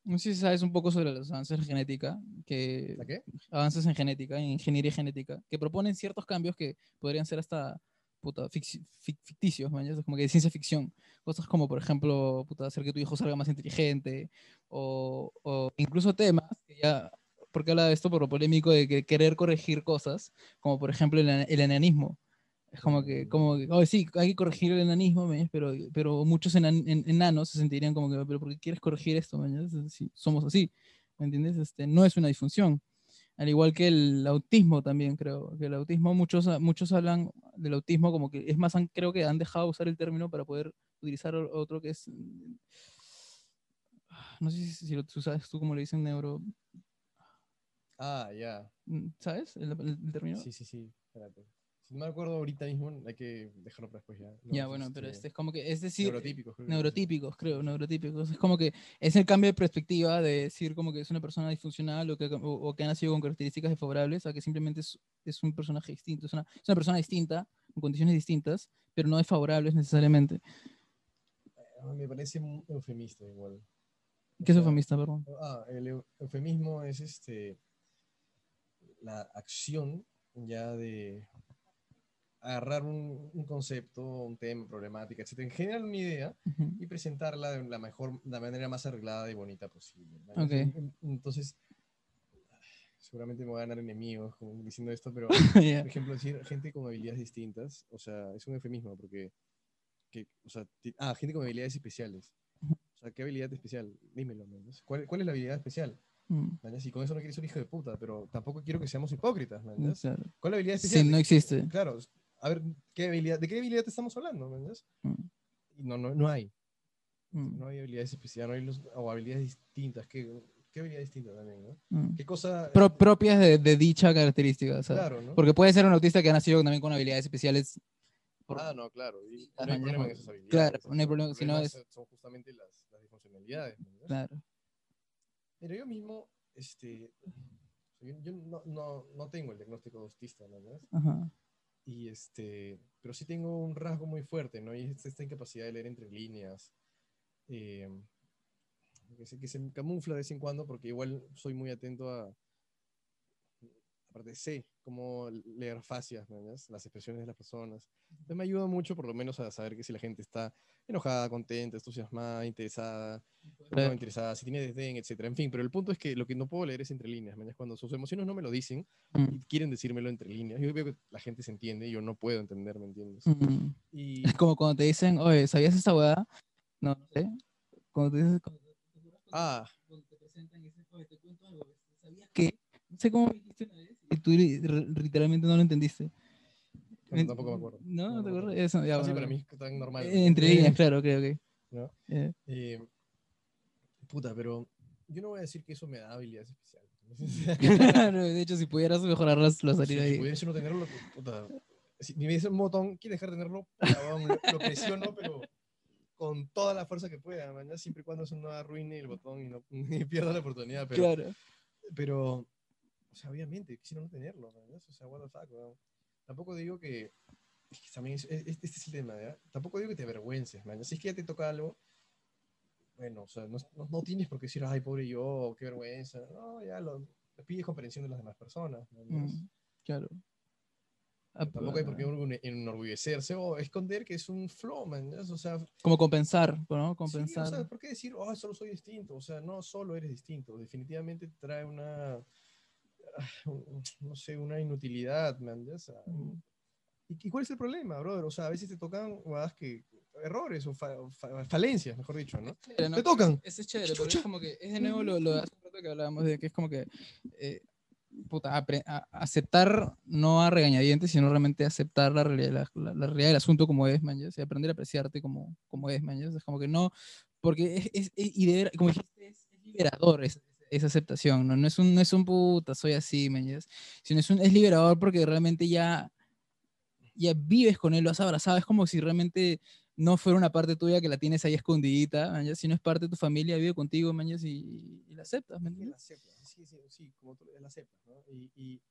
S1: no sé si sabes un poco sobre los avances en genética, que,
S2: ¿La qué?
S1: avances en genética, en ingeniería genética, que proponen ciertos cambios que podrían ser hasta puta, ficci- fic- ficticios, man, como que de ciencia ficción. Cosas como, por ejemplo, puta, hacer que tu hijo salga más inteligente, o, o incluso temas que ya, porque habla de esto por lo polémico de que querer corregir cosas, como por ejemplo el, el enanismo. Es como que, como que, oh, sí, hay que corregir el enanismo, ¿me? pero, pero muchos enan- en- enanos se sentirían como que, pero ¿por qué quieres corregir esto? ¿me somos así, ¿me entiendes? Este, no es una disfunción. Al igual que el autismo también, creo. Que el autismo, muchos, muchos hablan del autismo como que, es más, han- creo que han dejado de usar el término para poder utilizar otro que es, *sighs* no sé si, si lo sabes tú como le dicen neuro,
S2: Ah, ya.
S1: ¿sabes? El, el- el término.
S2: Sí, sí, sí. Espérate. No me acuerdo ahorita mismo, hay que dejarlo para después ya.
S1: ya, bueno, pero
S2: este,
S1: este es como que, es decir,
S2: neurotípicos. creo
S1: neurotípicos, creo, neurotípicos. Es como que es el cambio de perspectiva de decir como que es una persona disfuncional o que, o, o que ha nacido con características desfavorables a que simplemente es, es un personaje distinto, es una, es una persona distinta, con condiciones distintas, pero no desfavorables necesariamente.
S2: Ah, Me parece un eufemista igual. O
S1: ¿Qué es eufemista, perdón?
S2: Ah, el eu- eufemismo es este la acción ya de agarrar un, un concepto, un tema, problemática, etc. En general una idea
S1: Ujú.
S2: y presentarla de la mejor, la manera más arreglada y bonita posible. ¿no?
S1: Ok.
S2: En- Entonces, seguramente me voy a ganar enemigos diciendo esto, pero *laughs*
S1: Ya.
S2: por ejemplo, decir gente con habilidades distintas, o sea, es un eufemismo porque, que, o sea, ah, gente con habilidades especiales. O sea, ¿qué habilidad especial? Dímelo, ¿me entiendes? ¿Cuál, ¿Cuál es la habilidad especial?
S1: Mm,
S2: ¿me entiendes? Y con eso no quiero ser hijo de puta, pero tampoco quiero que seamos hipócritas, ¿me entiendes?
S1: claro.
S2: ¿Cuál habilidad
S1: Sí,
S2: especial?
S1: no existe.
S2: Claro, a ver, ¿qué habilidad, ¿de qué habilidad te estamos hablando.
S1: Mm,
S2: no, no, no hay.
S1: mm,
S2: No hay habilidades especiales, no hay los- o habilidades distintas. ¿Qué, qué habilidad distinta también, no?
S1: mm.
S2: ¿Qué cosa?
S1: Pro- propias de, de dicha característica, o sea,
S2: claro, ¿no?
S1: Porque puede ser un autista que ha nacido también con habilidades especiales por-
S2: Ah, no, claro. Y no hay problema en
S1: no.
S2: esas habilidades.
S1: Claro, no hay problema, sino es-
S2: Son justamente las, las disfuncionalidades. ¿no?
S1: Claro.
S2: Pero yo mismo, este, yo, yo no, no, no tengo el diagnóstico de autista, ¿no?
S1: Ajá.
S2: Y este, pero sí tengo un rasgo muy fuerte, ¿no? Y es esta incapacidad de leer entre líneas. eh, que, se, que camufla de vez en cuando porque igual soy muy atento a, aparte sé cómo leer fascias, ¿no? las expresiones de las personas. Entonces me ayuda mucho por lo menos a saber que si la gente está enojada, contenta, entusiasmada, interesada, no interesada, si tiene desdén, etcétera. En fin, pero el punto es que lo que no puedo leer es entre líneas, ¿me entiendes? Cuando sus emociones no me lo dicen y quieren decírmelo entre líneas, yo veo que la gente se entiende y yo no puedo entender, ¿me entiendes?
S1: mm.
S2: Y
S1: Es como cuando te dicen, oye, ¿sabías esa hueá? No, no sé. Cuando te dicen, cuando te-
S2: ah,
S1: cuando te presentan y dicen, oye, te cuento algo, ¿sabías que? No sé cómo me dijiste una vez y tú literalmente no lo entendiste.
S2: bueno, tampoco me acuerdo.
S1: No, no te acuerdas.
S2: acuerdo.
S1: Eso, ya, bueno,
S2: para mí es tan normal.
S1: Eh, Entre líneas, claro, creo que.
S2: ¿no?
S1: Eh,
S2: Eh, puta, pero yo no voy a decir que eso me da habilidades especiales. *laughs*
S1: claro, de hecho, si pudieras mejorarlas, lo
S2: Si
S1: haría ahí.
S2: pudiese no tenerlo, puta, si me dice un botón, quiere dejar de tenerlo, lo, lo presiono, pero con toda la fuerza que pueda, man, ya, siempre y cuando eso no arruine el botón y no *laughs* y pierda la oportunidad. Pero,
S1: Claro.
S2: pero, o sea, obviamente, quisiera no tenerlo, ya, o sea, what the fuck, weón. Tampoco digo que, es que también es- es- este es el tema, ¿ya? Tampoco digo que te avergüences, man, si es que ya te toca algo, bueno, o sea, no, no, no tienes por qué decir, ay, pobre yo, qué vergüenza, no, ya lo, pides comprensión de las demás personas, ya.
S1: Mm, claro.
S2: Tampoco hay por qué enorgullecerse o esconder que es un flow, man. O sea,
S1: Como compensar, ¿no?
S2: sí,
S1: Compensar.
S2: o sea, ¿por qué decir, oh, solo soy distinto? O sea, no solo eres distinto, definitivamente trae una, un- *laughs* no sé, una inutilidad, man. ¿ya? O sea,
S1: Mm.
S2: ¿y, y cuál es el problema, brother? O sea, a veces te tocan huevadas que, errores o fa- fa- falencias, mejor dicho, ¿no?
S1: Chévere, ¿no?
S2: Te tocan.
S1: Ese es chévere, porque es como que es de nuevo lo, lo de hace un rato que hablábamos de que es como que eh, puta, apre- a- aceptar no a regañadientes, sino realmente aceptar la realidad, la, la- la realidad del asunto como es, man, ¿ya? y aprender a apreciarte como, como es, man, ¿ya? es como que no, porque es, es, es- y de ver- como dijiste, es, es liberador esa, esa aceptación, ¿no? No es un, no es un puta, soy así, man, ¿ya? sino es, un, es liberador porque realmente ya, ya vives con él, lo has abrazado, es como si realmente no fuera una parte tuya que la tienes ahí escondidita, man, ¿ya? sino es parte de tu familia, vive contigo, man, ¿ya? y, y la aceptas, ¿me
S2: Sí, la aceptas, sí, sí, sí, como tú la aceptas, ¿no? Y, y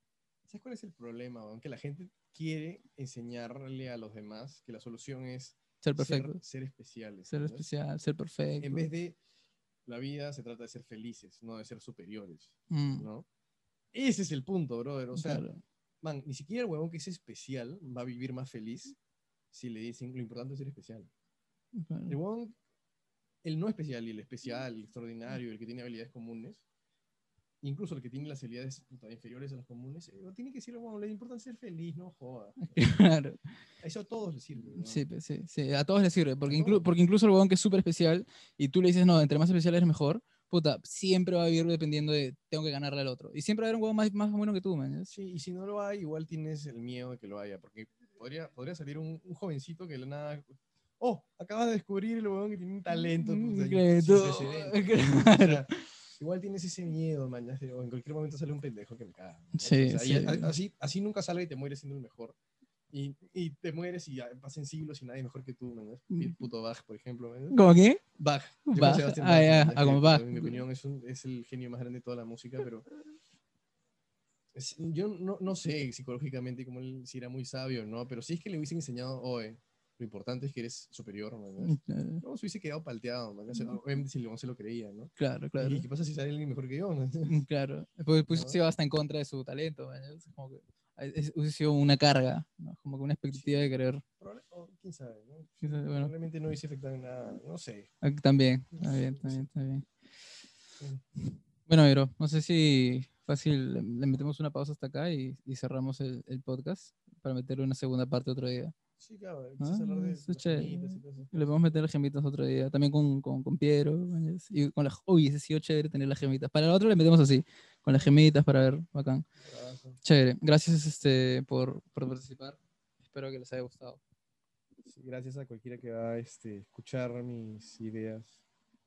S2: ¿sabes cuál es el problema? weón? Que la gente quiere enseñarle a los demás que la solución es
S1: Ser perfecto,
S2: ser, ser especiales.
S1: ser
S2: ¿no?
S1: especial, ser perfecto.
S2: En vez de la vida se trata de ser felices, no de ser superiores,
S1: Mm,
S2: ¿no? Ese es el punto, brother. O sea,
S1: claro,
S2: man, ni siquiera el huevón que es especial va a vivir más feliz si le dicen lo importante es ser especial.
S1: claro.
S2: El huevón, el no especial y el especial, el extraordinario, el que tiene habilidades comunes, incluso el que tiene las habilidades inferiores a las comunes, eh, tiene que decirle, bueno, le importa ser feliz, no joda. *laughs*
S1: Claro,
S2: Eso a todos les sirve. ¿no?
S1: sí, pues, sí, sí, a todos les sirve, porque, inclu- porque incluso el huevón que es súper especial y tú le dices, no, entre más especial eres mejor, puta, siempre va a vivir dependiendo de, tengo que ganarle al otro. Y siempre va a haber un huevón más, más bueno que tú, man.
S2: Sí, y si no lo hay, igual tienes el miedo de que lo haya, porque podría, podría salir un, un jovencito que de la nada... Oh, acabas de descubrir el huevón que tiene un talento.
S1: Mm,
S2: puta,
S1: claro, *laughs*
S2: igual tienes ese miedo, man. O en cualquier momento sale un pendejo que me caga.
S1: Sí,
S2: O sea,
S1: sí.
S2: así, así nunca salga y te mueres siendo el mejor. Y, y te mueres y pasen siglos y nadie mejor que tú, man. ya. El puto Bach, por ejemplo. man.
S1: ¿Cómo qué?
S2: Bach.
S1: Bach, ah, ya,
S2: man,
S1: ah, como Bach.
S2: En mi opinión es, un- es el genio más grande de toda la música, pero... es- yo no, no sé psicológicamente como él si era muy sabio o no, pero si es que le hubiesen enseñado, oye, lo importante es que eres superior, man. ya".
S1: Claro,
S2: No, se hubiese quedado palteado, man. O sea, Obviamente si no se lo creía, ¿no?
S1: claro. claro.
S2: ¿Y qué pasa si sale alguien mejor que yo? man?
S1: Mm, Claro, pues, pues
S2: ¿No?
S1: se va hasta en contra de su talento, man, es como que es- hubiese sido una carga, ¿no? como que una expectativa de querer.
S2: Probable- quién sabe, ¿no?
S1: Quién sabe, bueno.
S2: Probablemente no hubiese afectado en nada, no sé.
S1: Ah, También,
S2: No
S1: también,
S2: sé,
S1: también, también.
S2: Mm.
S1: Bueno, bro, no sé si fácil, le le metemos una pausa hasta acá y, y cerramos el, el podcast para meterle una segunda parte otro día.
S2: Sí, claro,
S1: Ah,
S2: hablar de
S1: eso es
S2: las
S1: chévere.
S2: gemitas y eso.
S1: Le podemos meter las gemitas otro día, también con, con, con Piero, y con las... Uy, ese sí sido chévere tener las gemitas. Para el otro le metemos así, con las gemitas para ver, bacán. Chévere, gracias este, por, por participar. Espero que les haya gustado.
S2: Sí, gracias a cualquiera que va a este, escuchar mis ideas,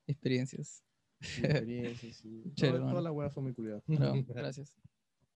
S1: Experiencias.
S2: mis experiencias y *laughs*
S1: Chévere,
S2: toda,
S1: mano.
S2: toda la hueá fue muy culiada.
S1: Bravo, gracias.